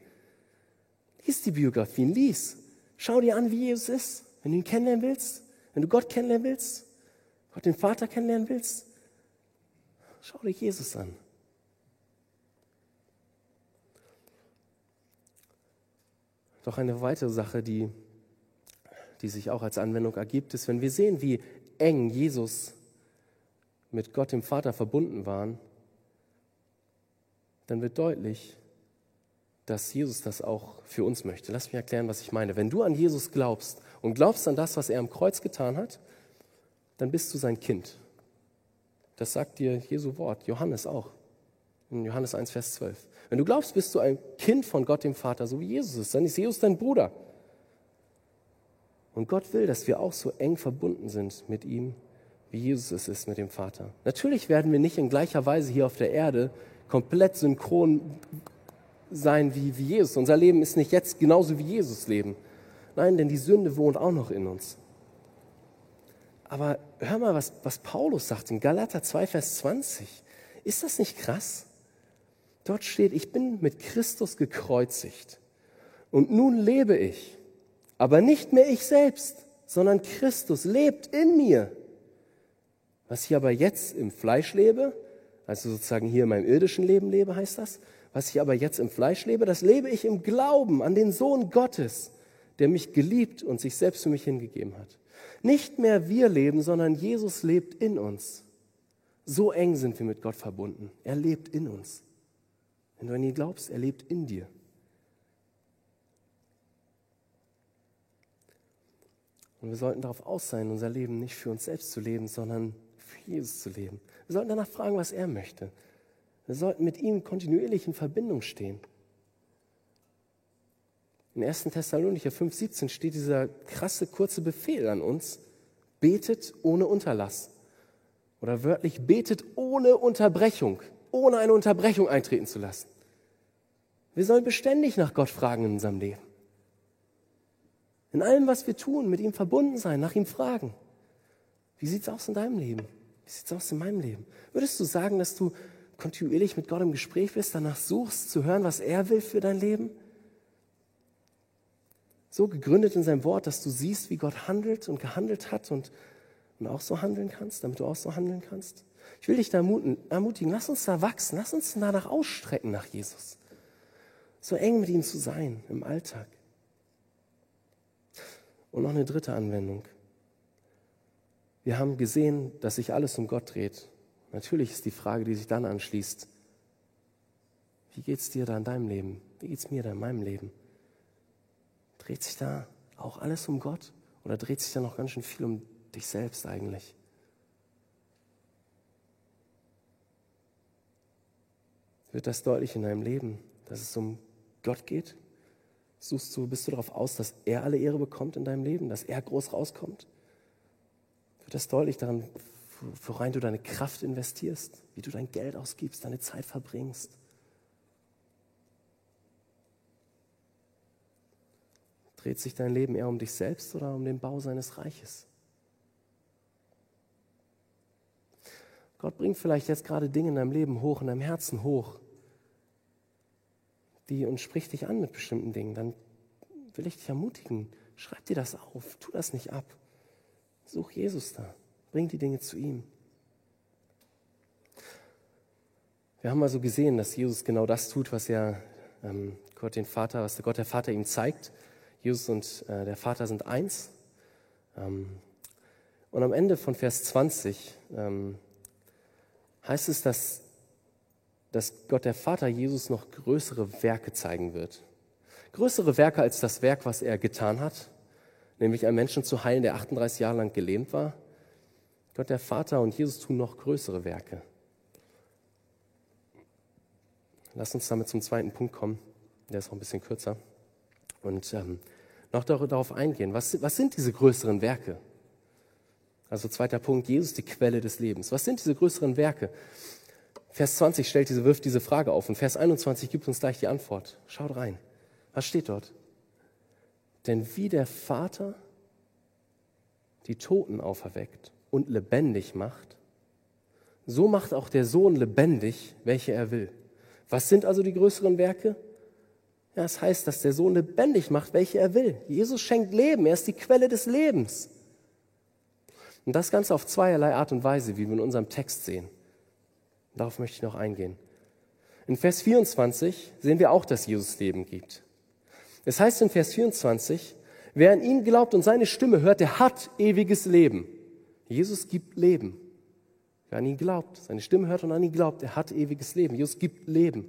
Lies die Biografien, lies. Schau dir an, wie Jesus ist. Wenn du ihn kennenlernen willst, wenn du Gott kennenlernen willst, Gott den Vater kennenlernen willst, schau dir Jesus an. Doch eine weitere Sache, die, die sich auch als Anwendung ergibt, ist, wenn wir sehen, wie eng Jesus mit Gott dem Vater verbunden waren, dann wird deutlich, dass Jesus das auch für uns möchte. Lass mich erklären, was ich meine. Wenn du an Jesus glaubst und glaubst an das, was er am Kreuz getan hat, dann bist du sein Kind. Das sagt dir Jesu Wort, Johannes auch. In Johannes 1, Vers 12. Wenn du glaubst, bist du ein Kind von Gott dem Vater, so wie Jesus ist, dann ist Jesus dein Bruder. Und Gott will, dass wir auch so eng verbunden sind mit ihm, wie Jesus es ist mit dem Vater. Natürlich werden wir nicht in gleicher Weise hier auf der Erde komplett synchron sein wie, wie Jesus. Unser Leben ist nicht jetzt genauso wie Jesus Leben. Nein, denn die Sünde wohnt auch noch in uns. Aber hör mal, was, was Paulus sagt in Galater 2, Vers 20. Ist das nicht krass? Dort steht, ich bin mit Christus gekreuzigt. Und nun lebe ich. Aber nicht mehr ich selbst, sondern Christus lebt in mir. Was ich aber jetzt im Fleisch lebe, also sozusagen hier in meinem irdischen Leben lebe, heißt das, was ich aber jetzt im Fleisch lebe, das lebe ich im Glauben an den Sohn Gottes, der mich geliebt und sich selbst für mich hingegeben hat. Nicht mehr wir leben, sondern Jesus lebt in uns. So eng sind wir mit Gott verbunden. Er lebt in uns. Wenn du an ihn glaubst, er lebt in dir. Und wir sollten darauf aus sein, unser Leben nicht für uns selbst zu leben, sondern für Jesus zu leben. Wir sollten danach fragen, was er möchte. Wir sollten mit ihm kontinuierlich in Verbindung stehen. In 1. Thessalonicher 5,17 steht dieser krasse, kurze Befehl an uns: betet ohne Unterlass. Oder wörtlich, betet ohne Unterbrechung, ohne eine Unterbrechung eintreten zu lassen. Wir sollen beständig nach Gott fragen in unserem Leben. In allem, was wir tun, mit ihm verbunden sein, nach ihm fragen. Wie sieht's aus in deinem Leben? Wie sieht's aus in meinem Leben? Würdest du sagen, dass du kontinuierlich mit Gott im Gespräch bist, danach suchst zu hören, was er will für dein Leben? So gegründet in seinem Wort, dass du siehst, wie Gott handelt und gehandelt hat und, und auch so handeln kannst, damit du auch so handeln kannst? Ich will dich da ermutigen, lass uns da wachsen, lass uns danach ausstrecken nach Jesus. So eng mit ihm zu sein im Alltag. Und noch eine dritte Anwendung. Wir haben gesehen, dass sich alles um Gott dreht. Natürlich ist die Frage, die sich dann anschließt, wie geht es dir da in deinem Leben? Wie geht es mir da in meinem Leben? Dreht sich da auch alles um Gott oder dreht sich da noch ganz schön viel um dich selbst eigentlich? Wird das deutlich in deinem Leben, dass es um Gott geht? Suchst du, bist du darauf aus, dass er alle Ehre bekommt in deinem Leben, dass er groß rauskommt? Wird das deutlich daran, worein du deine Kraft investierst, wie du dein Geld ausgibst, deine Zeit verbringst. Dreht sich dein Leben eher um dich selbst oder um den Bau seines Reiches? Gott bringt vielleicht jetzt gerade Dinge in deinem Leben hoch, in deinem Herzen hoch, die und spricht dich an mit bestimmten Dingen. Dann will ich dich ermutigen, schreib dir das auf, tu das nicht ab. Such Jesus da. Bring die Dinge zu ihm. Wir haben also gesehen, dass Jesus genau das tut, was er ähm, Gott den Vater, was der Gott der Vater ihm zeigt. Jesus und äh, der Vater sind eins. Ähm, und am Ende von Vers 20 ähm, heißt es, dass, dass Gott der Vater Jesus noch größere Werke zeigen wird. Größere Werke als das Werk, was er getan hat, nämlich einen Menschen zu heilen, der 38 Jahre lang gelähmt war. Gott der Vater und Jesus tun noch größere Werke. Lass uns damit zum zweiten Punkt kommen. Der ist auch ein bisschen kürzer. Und ähm, noch darauf eingehen. Was, was sind diese größeren Werke? Also zweiter Punkt, Jesus die Quelle des Lebens. Was sind diese größeren Werke? Vers 20 stellt diese, wirft diese Frage auf und Vers 21 gibt uns gleich die Antwort. Schaut rein. Was steht dort? Denn wie der Vater die Toten auferweckt und lebendig macht, so macht auch der Sohn lebendig, welche er will. Was sind also die größeren Werke? Ja, es heißt, dass der Sohn lebendig macht, welche er will. Jesus schenkt Leben, er ist die Quelle des Lebens. Und das Ganze auf zweierlei Art und Weise, wie wir in unserem Text sehen. Darauf möchte ich noch eingehen. In Vers 24 sehen wir auch, dass Jesus Leben gibt. Es heißt in Vers 24, wer an ihn glaubt und seine Stimme hört, der hat ewiges Leben. Jesus gibt Leben. Wer an ihn glaubt, seine Stimme hört und an ihn glaubt, er hat ewiges Leben. Jesus gibt Leben.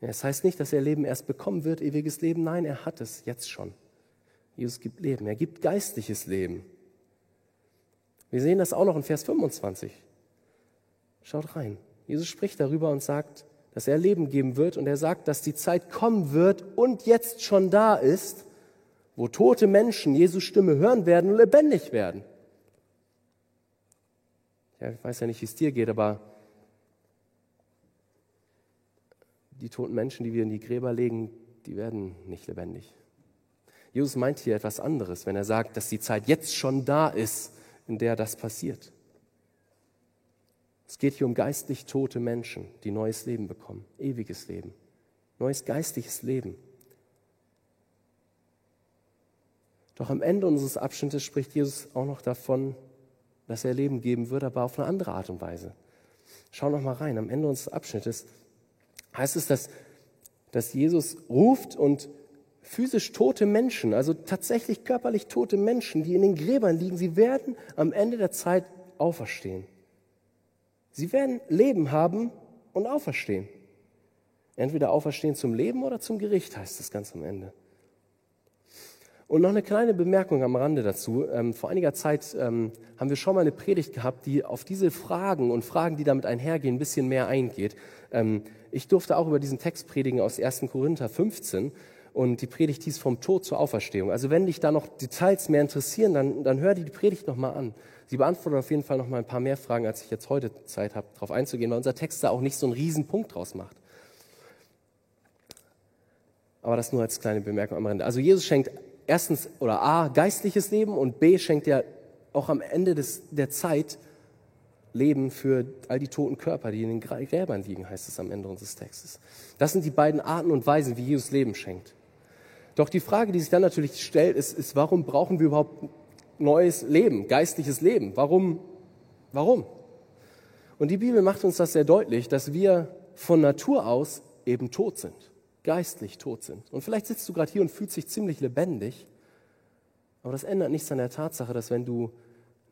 Es heißt nicht, dass er Leben erst bekommen wird, ewiges Leben. Nein, er hat es jetzt schon. Jesus gibt Leben. Er gibt geistliches Leben. Wir sehen das auch noch in Vers 25. Schaut rein. Jesus spricht darüber und sagt, dass er Leben geben wird und er sagt, dass die Zeit kommen wird und jetzt schon da ist, wo tote Menschen Jesu Stimme hören werden und lebendig werden. Ja, ich weiß ja nicht, wie es dir geht, aber die toten Menschen, die wir in die Gräber legen, die werden nicht lebendig. Jesus meint hier etwas anderes, wenn er sagt, dass die Zeit jetzt schon da ist, in der das passiert. Es geht hier um geistlich tote Menschen, die neues Leben bekommen, ewiges Leben, neues geistliches Leben. Doch am Ende unseres Abschnittes spricht Jesus auch noch davon, dass er Leben geben wird, aber auf eine andere Art und Weise. Schau noch mal rein. Am Ende unseres Abschnittes heißt es, dass, dass Jesus ruft und physisch tote Menschen, also tatsächlich körperlich tote Menschen, die in den Gräbern liegen, sie werden am Ende der Zeit auferstehen. Sie werden Leben haben und auferstehen. Entweder auferstehen zum Leben oder zum Gericht, heißt es ganz am Ende. Und noch eine kleine Bemerkung am Rande dazu. Ähm, vor einiger Zeit ähm, haben wir schon mal eine Predigt gehabt, die auf diese Fragen und Fragen, die damit einhergehen, ein bisschen mehr eingeht. Ähm, ich durfte auch über diesen Text predigen aus 1. Korinther 15 und die Predigt hieß vom Tod zur Auferstehung. Also wenn dich da noch Details mehr interessieren, dann, dann hör dir die Predigt nochmal an. Sie beantwortet auf jeden Fall noch mal ein paar mehr Fragen, als ich jetzt heute Zeit habe, darauf einzugehen, weil unser Text da auch nicht so einen riesen Punkt draus macht. Aber das nur als kleine Bemerkung am Ende. Also Jesus schenkt erstens oder A, geistliches Leben und B, schenkt er auch am Ende des, der Zeit Leben für all die toten Körper, die in den Gräbern liegen, heißt es am Ende unseres Textes. Das sind die beiden Arten und Weisen, wie Jesus Leben schenkt. Doch die Frage, die sich dann natürlich stellt, ist, ist warum brauchen wir überhaupt neues Leben, geistliches Leben. Warum? Warum? Und die Bibel macht uns das sehr deutlich, dass wir von Natur aus eben tot sind, geistlich tot sind. Und vielleicht sitzt du gerade hier und fühlst dich ziemlich lebendig, aber das ändert nichts an der Tatsache, dass wenn du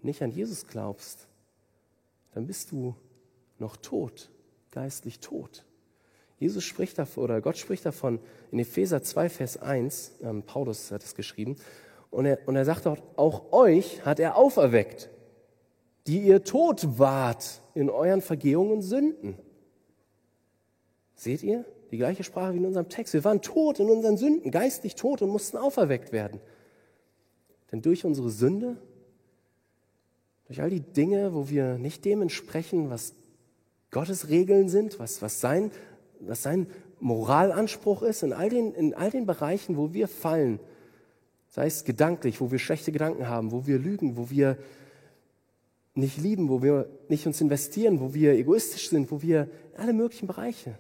nicht an Jesus glaubst, dann bist du noch tot, geistlich tot. Jesus spricht davon, oder Gott spricht davon in Epheser 2, Vers 1, ähm, Paulus hat es geschrieben, und er, und er sagt dort, auch euch hat er auferweckt, die ihr tot wart in euren Vergehungen und Sünden. Seht ihr? Die gleiche Sprache wie in unserem Text. Wir waren tot in unseren Sünden, geistlich tot und mussten auferweckt werden. Denn durch unsere Sünde, durch all die Dinge, wo wir nicht dem entsprechen, was Gottes Regeln sind, was, was, sein, was sein Moralanspruch ist, in all, den, in all den Bereichen, wo wir fallen, Sei es gedanklich, wo wir schlechte Gedanken haben, wo wir lügen, wo wir nicht lieben, wo wir nicht uns investieren, wo wir egoistisch sind, wo wir alle möglichen Bereiche.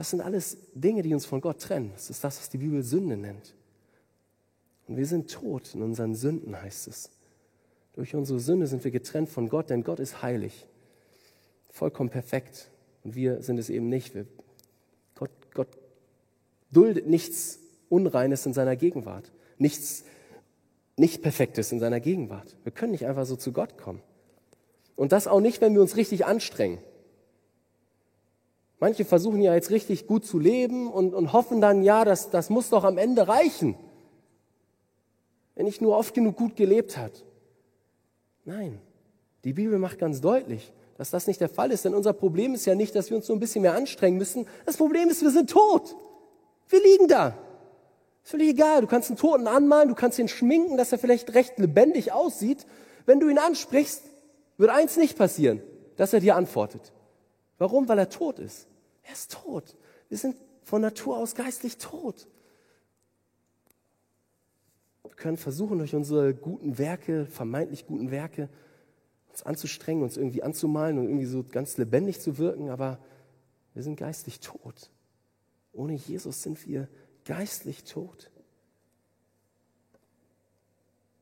Das sind alles Dinge, die uns von Gott trennen. Das ist das, was die Bibel Sünde nennt. Und wir sind tot in unseren Sünden, heißt es. Durch unsere Sünde sind wir getrennt von Gott, denn Gott ist heilig, vollkommen perfekt. Und wir sind es eben nicht. Wir, Gott, Gott duldet nichts Unreines in seiner Gegenwart nichts nicht Perfektes in seiner Gegenwart. Wir können nicht einfach so zu Gott kommen. Und das auch nicht, wenn wir uns richtig anstrengen. Manche versuchen ja jetzt richtig gut zu leben und, und hoffen dann, ja, das, das muss doch am Ende reichen. Wenn ich nur oft genug gut gelebt hat. Nein, die Bibel macht ganz deutlich, dass das nicht der Fall ist. Denn unser Problem ist ja nicht, dass wir uns so ein bisschen mehr anstrengen müssen. Das Problem ist, wir sind tot. Wir liegen da. Ist völlig egal. Du kannst einen Toten anmalen, du kannst ihn schminken, dass er vielleicht recht lebendig aussieht. Wenn du ihn ansprichst, wird eins nicht passieren, dass er dir antwortet. Warum? Weil er tot ist. Er ist tot. Wir sind von Natur aus geistlich tot. Wir können versuchen, durch unsere guten Werke, vermeintlich guten Werke, uns anzustrengen, uns irgendwie anzumalen und irgendwie so ganz lebendig zu wirken, aber wir sind geistlich tot. Ohne Jesus sind wir geistlich tot.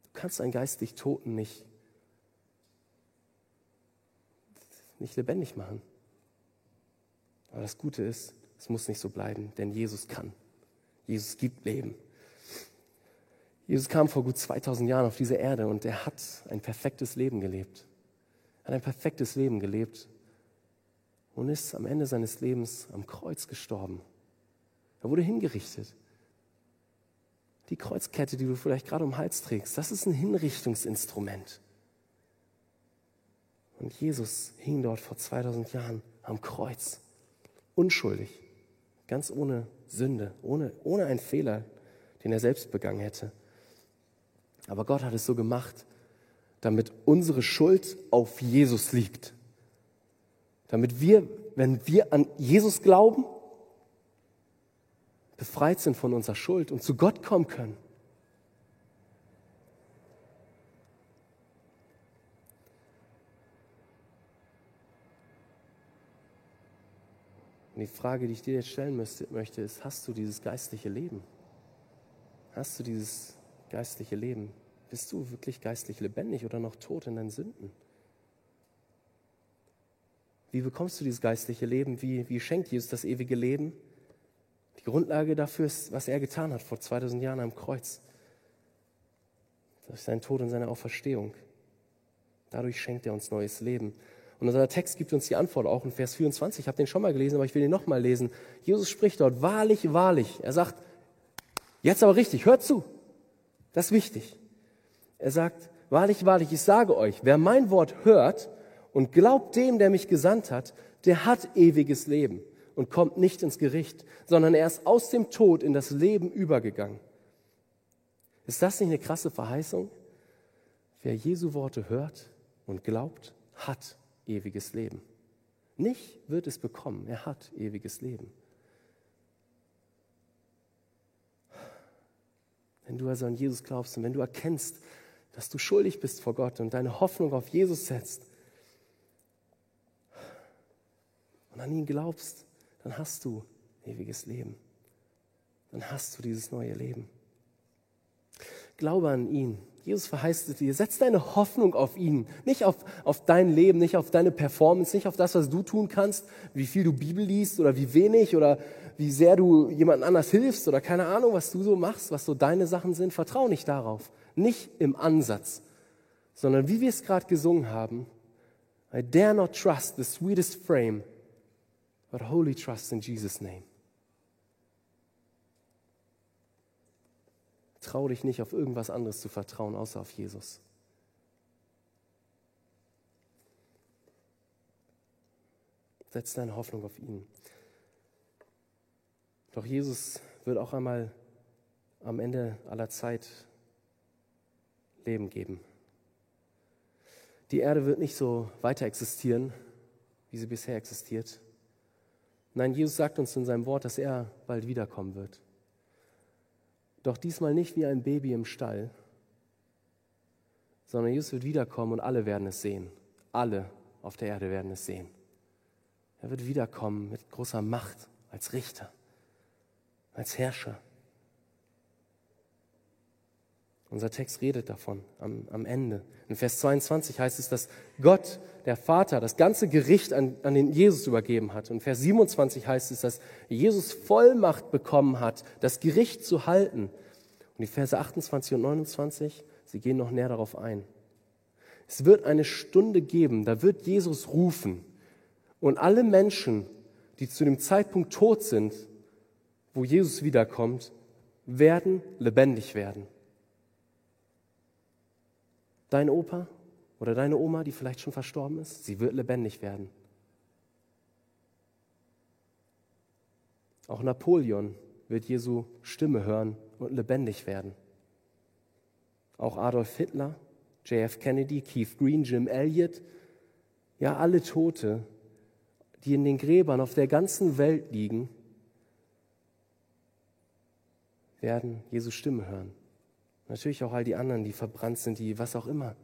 Du kannst einen geistlich Toten nicht, nicht lebendig machen. Aber das Gute ist, es muss nicht so bleiben, denn Jesus kann. Jesus gibt Leben. Jesus kam vor gut 2000 Jahren auf diese Erde und er hat ein perfektes Leben gelebt. Er hat ein perfektes Leben gelebt und ist am Ende seines Lebens am Kreuz gestorben. Er wurde hingerichtet. Die Kreuzkette, die du vielleicht gerade um den Hals trägst, das ist ein Hinrichtungsinstrument. Und Jesus hing dort vor 2000 Jahren am Kreuz, unschuldig, ganz ohne Sünde, ohne, ohne einen Fehler, den er selbst begangen hätte. Aber Gott hat es so gemacht, damit unsere Schuld auf Jesus liegt. Damit wir, wenn wir an Jesus glauben, befreit sind von unserer Schuld und zu Gott kommen können. Und die Frage, die ich dir jetzt stellen möchte, ist, hast du dieses geistliche Leben? Hast du dieses geistliche Leben? Bist du wirklich geistlich lebendig oder noch tot in deinen Sünden? Wie bekommst du dieses geistliche Leben? Wie, wie schenkt Jesus das ewige Leben? Die Grundlage dafür ist, was er getan hat vor 2000 Jahren am Kreuz. Durch seinen Tod und seine Auferstehung. Dadurch schenkt er uns neues Leben. Und unser Text gibt uns die Antwort auch in Vers 24. Ich habe den schon mal gelesen, aber ich will den nochmal lesen. Jesus spricht dort, wahrlich, wahrlich. Er sagt, jetzt aber richtig, hört zu. Das ist wichtig. Er sagt, wahrlich, wahrlich, ich sage euch, wer mein Wort hört und glaubt dem, der mich gesandt hat, der hat ewiges Leben und kommt nicht ins Gericht, sondern er ist aus dem Tod in das Leben übergegangen. Ist das nicht eine krasse Verheißung? Wer Jesu Worte hört und glaubt, hat ewiges Leben. Nicht wird es bekommen, er hat ewiges Leben. Wenn du also an Jesus glaubst und wenn du erkennst, dass du schuldig bist vor Gott und deine Hoffnung auf Jesus setzt und an ihn glaubst, dann hast du ewiges Leben. Dann hast du dieses neue Leben. Glaube an ihn. Jesus verheißt es dir. Setz deine Hoffnung auf ihn. Nicht auf, auf dein Leben, nicht auf deine Performance, nicht auf das, was du tun kannst, wie viel du Bibel liest oder wie wenig oder wie sehr du jemand anders hilfst oder keine Ahnung, was du so machst, was so deine Sachen sind. Vertrau nicht darauf. Nicht im Ansatz, sondern wie wir es gerade gesungen haben. I dare not trust the sweetest frame, but wholly trust in Jesus' name. Trau dich nicht auf irgendwas anderes zu vertrauen, außer auf Jesus. Setz deine Hoffnung auf ihn. Doch Jesus wird auch einmal am Ende aller Zeit Leben geben. Die Erde wird nicht so weiter existieren, wie sie bisher existiert. Nein, Jesus sagt uns in seinem Wort, dass er bald wiederkommen wird. Doch diesmal nicht wie ein Baby im Stall, sondern Jesus wird wiederkommen und alle werden es sehen. Alle auf der Erde werden es sehen. Er wird wiederkommen mit großer Macht als Richter, als Herrscher. Unser Text redet davon am, am, Ende. In Vers 22 heißt es, dass Gott, der Vater, das ganze Gericht an, an den Jesus übergeben hat. Und Vers 27 heißt es, dass Jesus Vollmacht bekommen hat, das Gericht zu halten. Und die Verse 28 und 29, sie gehen noch näher darauf ein. Es wird eine Stunde geben, da wird Jesus rufen. Und alle Menschen, die zu dem Zeitpunkt tot sind, wo Jesus wiederkommt, werden lebendig werden. Dein Opa oder deine Oma, die vielleicht schon verstorben ist, sie wird lebendig werden. Auch Napoleon wird Jesu Stimme hören und lebendig werden. Auch Adolf Hitler, JF Kennedy, Keith Green, Jim Elliot, ja alle Tote, die in den Gräbern auf der ganzen Welt liegen, werden Jesu Stimme hören. Natürlich auch all die anderen, die verbrannt sind, die was auch immer.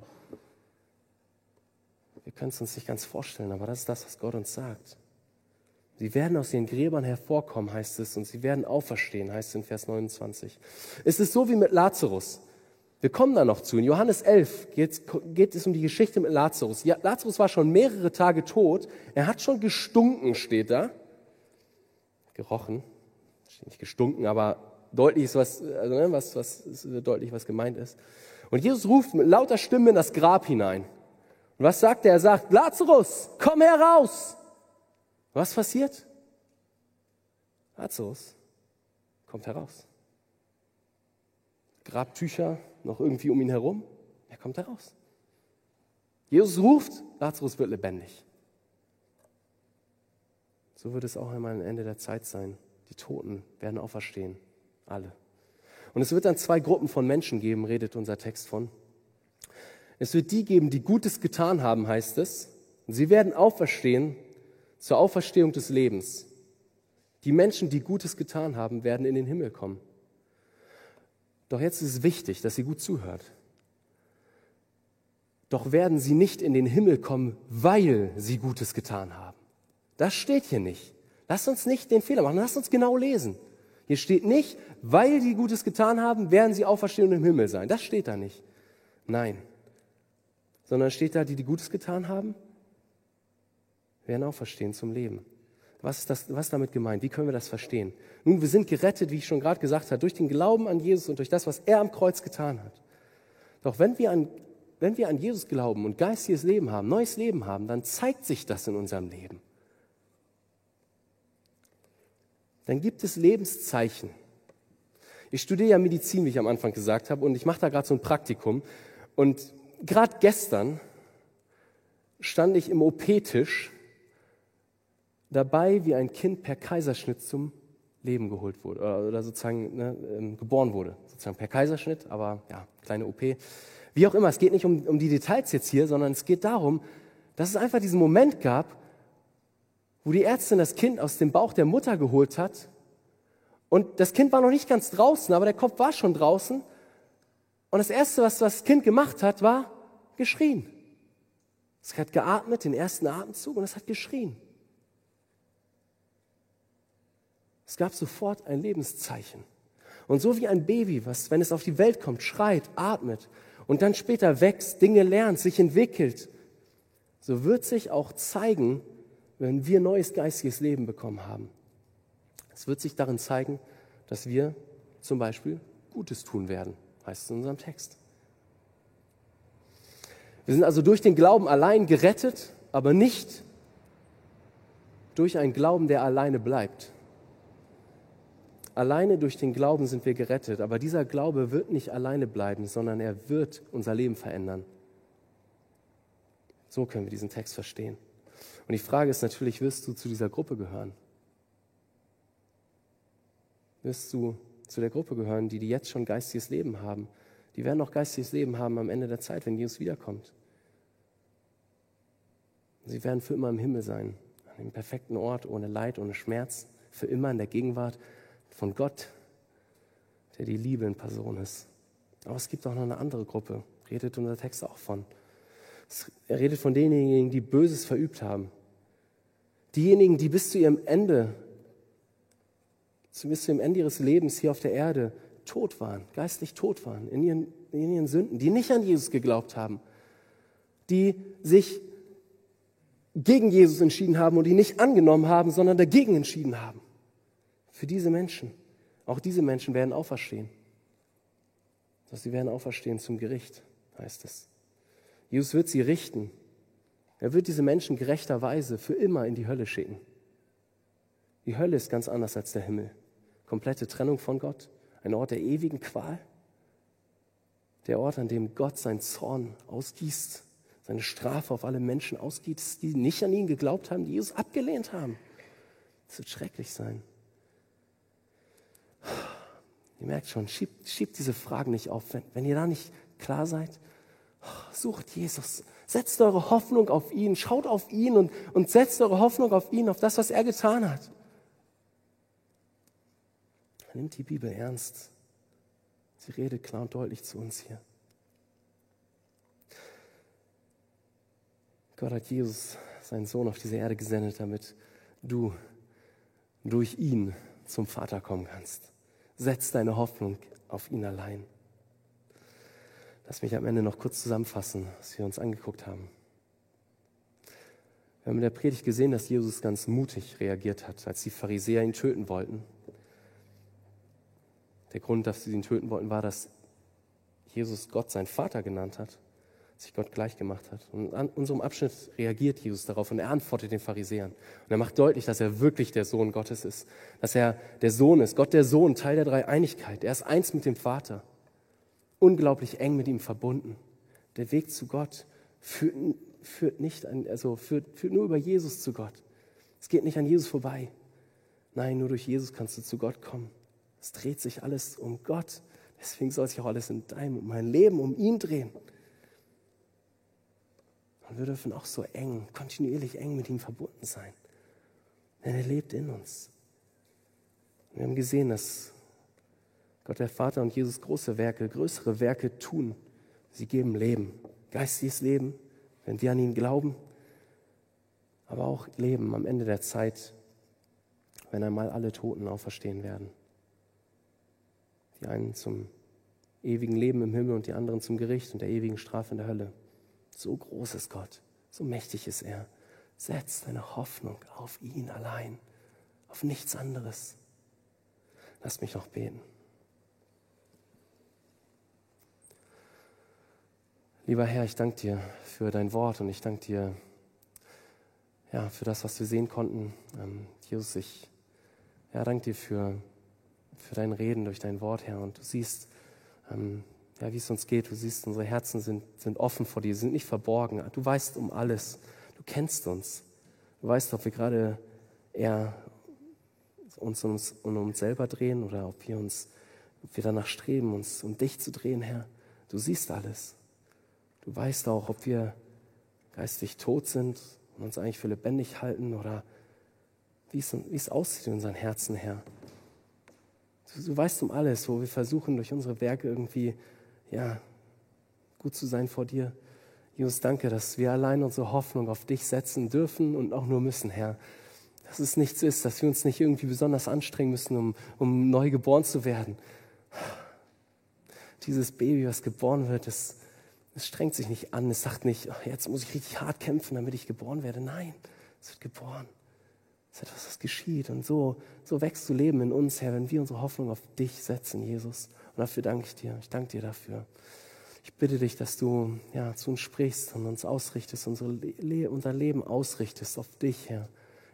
Wir können es uns nicht ganz vorstellen, aber das ist das, was Gott uns sagt. Sie werden aus ihren Gräbern hervorkommen, heißt es, und sie werden auferstehen, heißt es in Vers 29. Es ist so wie mit Lazarus. Wir kommen da noch zu. In Johannes 11 geht, geht es um die Geschichte mit Lazarus. Ja, Lazarus war schon mehrere Tage tot. Er hat schon gestunken, steht da. Gerochen. Steht nicht gestunken, aber deutlich ist was, also, ne, was, was ist deutlich, was gemeint ist. Und Jesus ruft mit lauter Stimme in das Grab hinein. Und was sagt er? Er sagt, Lazarus, komm heraus! Was passiert? Lazarus kommt heraus. Grabtücher noch irgendwie um ihn herum. Er kommt heraus. Jesus ruft, Lazarus wird lebendig. So wird es auch einmal am Ende der Zeit sein. Die Toten werden auferstehen. Alle. Und es wird dann zwei Gruppen von Menschen geben, redet unser Text von. Es wird die geben, die Gutes getan haben, heißt es. Und sie werden auferstehen zur Auferstehung des Lebens. Die Menschen, die Gutes getan haben, werden in den Himmel kommen. Doch jetzt ist es wichtig, dass sie gut zuhört. Doch werden sie nicht in den Himmel kommen, weil sie Gutes getan haben. Das steht hier nicht. Lass uns nicht den Fehler machen, lass uns genau lesen. Hier steht nicht, weil sie Gutes getan haben, werden sie auferstehen und im Himmel sein. Das steht da nicht. Nein. Sondern steht da, die, die Gutes getan haben, werden auferstehen zum Leben. Was ist, das, was ist damit gemeint? Wie können wir das verstehen? Nun, wir sind gerettet, wie ich schon gerade gesagt habe, durch den Glauben an Jesus und durch das, was er am Kreuz getan hat. Doch wenn wir an, wenn wir an Jesus glauben und geistiges Leben haben, neues Leben haben, dann zeigt sich das in unserem Leben. Dann gibt es Lebenszeichen. Ich studiere ja Medizin, wie ich am Anfang gesagt habe, und ich mache da gerade so ein Praktikum. Und gerade gestern stand ich im OP-Tisch dabei, wie ein Kind per Kaiserschnitt zum Leben geholt wurde oder, sozusagen ne, ähm, geboren wurde. Sozusagen per Kaiserschnitt, aber ja, kleine OP. Wie auch immer, es geht nicht um, um die Details jetzt hier, sondern es geht darum, dass es einfach diesen Moment gab, wo die Ärztin das Kind aus dem Bauch der Mutter geholt hat und das Kind war noch nicht ganz draußen, aber der Kopf war schon draußen und das Erste, was das Kind gemacht hat, war geschrien. Es hat geatmet, den ersten Atemzug und es hat geschrien. Es gab sofort ein Lebenszeichen. Und so wie ein Baby, was, wenn es auf die Welt kommt, schreit, atmet und dann später wächst, Dinge lernt, sich entwickelt, so wird sich auch zeigen, wenn wir neues geistiges Leben bekommen haben. Es wird sich darin zeigen, dass wir zum Beispiel Gutes tun werden, heißt es in unserem Text. Wir sind also durch den Glauben allein gerettet, aber nicht durch einen Glauben, der alleine bleibt. Alleine durch den Glauben sind wir gerettet, aber dieser Glaube wird nicht alleine bleiben, sondern er wird unser Leben verändern. So können wir diesen Text verstehen. Und die Frage ist natürlich, wirst du zu dieser Gruppe gehören? Wirst du zu der Gruppe gehören, die, die jetzt schon geistiges Leben haben? Die werden auch geistiges Leben haben am Ende der Zeit, wenn Jesus wiederkommt. Sie werden für immer im Himmel sein, an dem perfekten Ort, ohne Leid, ohne Schmerz, für immer in der Gegenwart von Gott, der die Liebe in Person ist. Aber es gibt auch noch eine andere Gruppe, redet unser Text auch von. Er redet von denjenigen, die Böses verübt haben. Diejenigen, die bis zu ihrem Ende, bis zu ihrem Ende ihres Lebens hier auf der Erde tot waren, geistlich tot waren, in ihren, in ihren Sünden, die nicht an Jesus geglaubt haben, die sich gegen Jesus entschieden haben und ihn nicht angenommen haben, sondern dagegen entschieden haben für diese Menschen. Auch diese Menschen werden auferstehen. Sie werden auferstehen zum Gericht, heißt es. Jesus wird sie richten. Er wird diese Menschen gerechterweise für immer in die Hölle schicken. Die Hölle ist ganz anders als der Himmel. Komplette Trennung von Gott, ein Ort der ewigen Qual. Der Ort, an dem Gott seinen Zorn ausgießt, seine Strafe auf alle Menschen ausgießt, die nicht an ihn geglaubt haben, die Jesus abgelehnt haben. Es wird schrecklich sein. Ihr merkt schon, schiebt, schiebt diese Fragen nicht auf. Wenn, wenn ihr da nicht klar seid, sucht Jesus. Setzt eure Hoffnung auf ihn. Schaut auf ihn und, und setzt eure Hoffnung auf ihn, auf das, was er getan hat. Nimmt die Bibel ernst. Sie redet klar und deutlich zu uns hier. Gott hat Jesus, seinen Sohn, auf diese Erde gesendet, damit du durch ihn zum Vater kommen kannst. Setz deine Hoffnung auf ihn allein. Lass mich am Ende noch kurz zusammenfassen, was wir uns angeguckt haben. Wir haben in der Predigt gesehen, dass Jesus ganz mutig reagiert hat, als die Pharisäer ihn töten wollten. Der Grund, dass sie ihn töten wollten, war, dass Jesus Gott sein Vater genannt hat, sich Gott gleich gemacht hat. Und an unserem Abschnitt reagiert Jesus darauf und er antwortet den Pharisäern. Und er macht deutlich, dass er wirklich der Sohn Gottes ist, dass er der Sohn ist, Gott der Sohn, Teil der Dreieinigkeit. Er ist eins mit dem Vater, unglaublich eng mit ihm verbunden. Der Weg zu Gott führt, führt nicht an, also führt, führt nur über Jesus zu Gott. Es geht nicht an Jesus vorbei. Nein, nur durch Jesus kannst du zu Gott kommen. Es dreht sich alles um Gott. Deswegen soll sich auch alles in deinem und meinem Leben um ihn drehen. Und wir dürfen auch so eng, kontinuierlich eng mit ihm verbunden sein. Denn er lebt in uns. Wir haben gesehen, dass Gott der Vater und Jesus große Werke, größere Werke tun. Sie geben Leben, geistiges Leben, wenn wir an ihn glauben, aber auch Leben am Ende der Zeit, wenn einmal alle Toten auferstehen werden. Die einen zum ewigen Leben im Himmel und die anderen zum Gericht und der ewigen Strafe in der Hölle. So groß ist Gott, so mächtig ist er. Setz deine Hoffnung auf ihn allein, auf nichts anderes. Lass mich noch beten. Lieber Herr, ich danke dir für dein Wort und ich danke dir ja, für das, was wir sehen konnten. Ähm, Jesus, ich ja, danke dir für für dein Reden durch dein Wort, Herr. Und du siehst, ähm, ja, wie es uns geht. Du siehst, unsere Herzen sind, sind offen vor dir, sind nicht verborgen. Du weißt um alles. Du kennst uns. Du weißt, ob wir gerade eher uns um, uns um uns selber drehen oder ob wir uns, ob wir danach streben, uns um dich zu drehen, Herr. Du siehst alles. Du weißt auch, ob wir geistig tot sind und uns eigentlich für lebendig halten oder wie es, wie es aussieht in unseren Herzen, Herr. Du, du weißt um alles, wo wir versuchen, durch unsere Werke irgendwie, ja, gut zu sein vor dir. Jesus, danke, dass wir allein unsere Hoffnung auf dich setzen dürfen und auch nur müssen, Herr. Dass es nichts ist, dass wir uns nicht irgendwie besonders anstrengen müssen, um, um neu geboren zu werden. Dieses Baby, was geboren wird, es, es strengt sich nicht an. Es sagt nicht, jetzt muss ich richtig hart kämpfen, damit ich geboren werde. Nein, es wird geboren. Das ist etwas, was geschieht. Und so, so wächst du Leben in uns, Herr, wenn wir unsere Hoffnung auf dich setzen, Jesus. Und dafür danke ich dir. Ich danke dir dafür. Ich bitte dich, dass du ja, zu uns sprichst und uns ausrichtest, unsere Le unser Leben ausrichtest auf dich, Herr.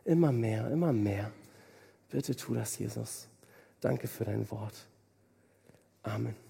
Immer mehr, immer mehr. Bitte tu das, Jesus. Danke für dein Wort. Amen.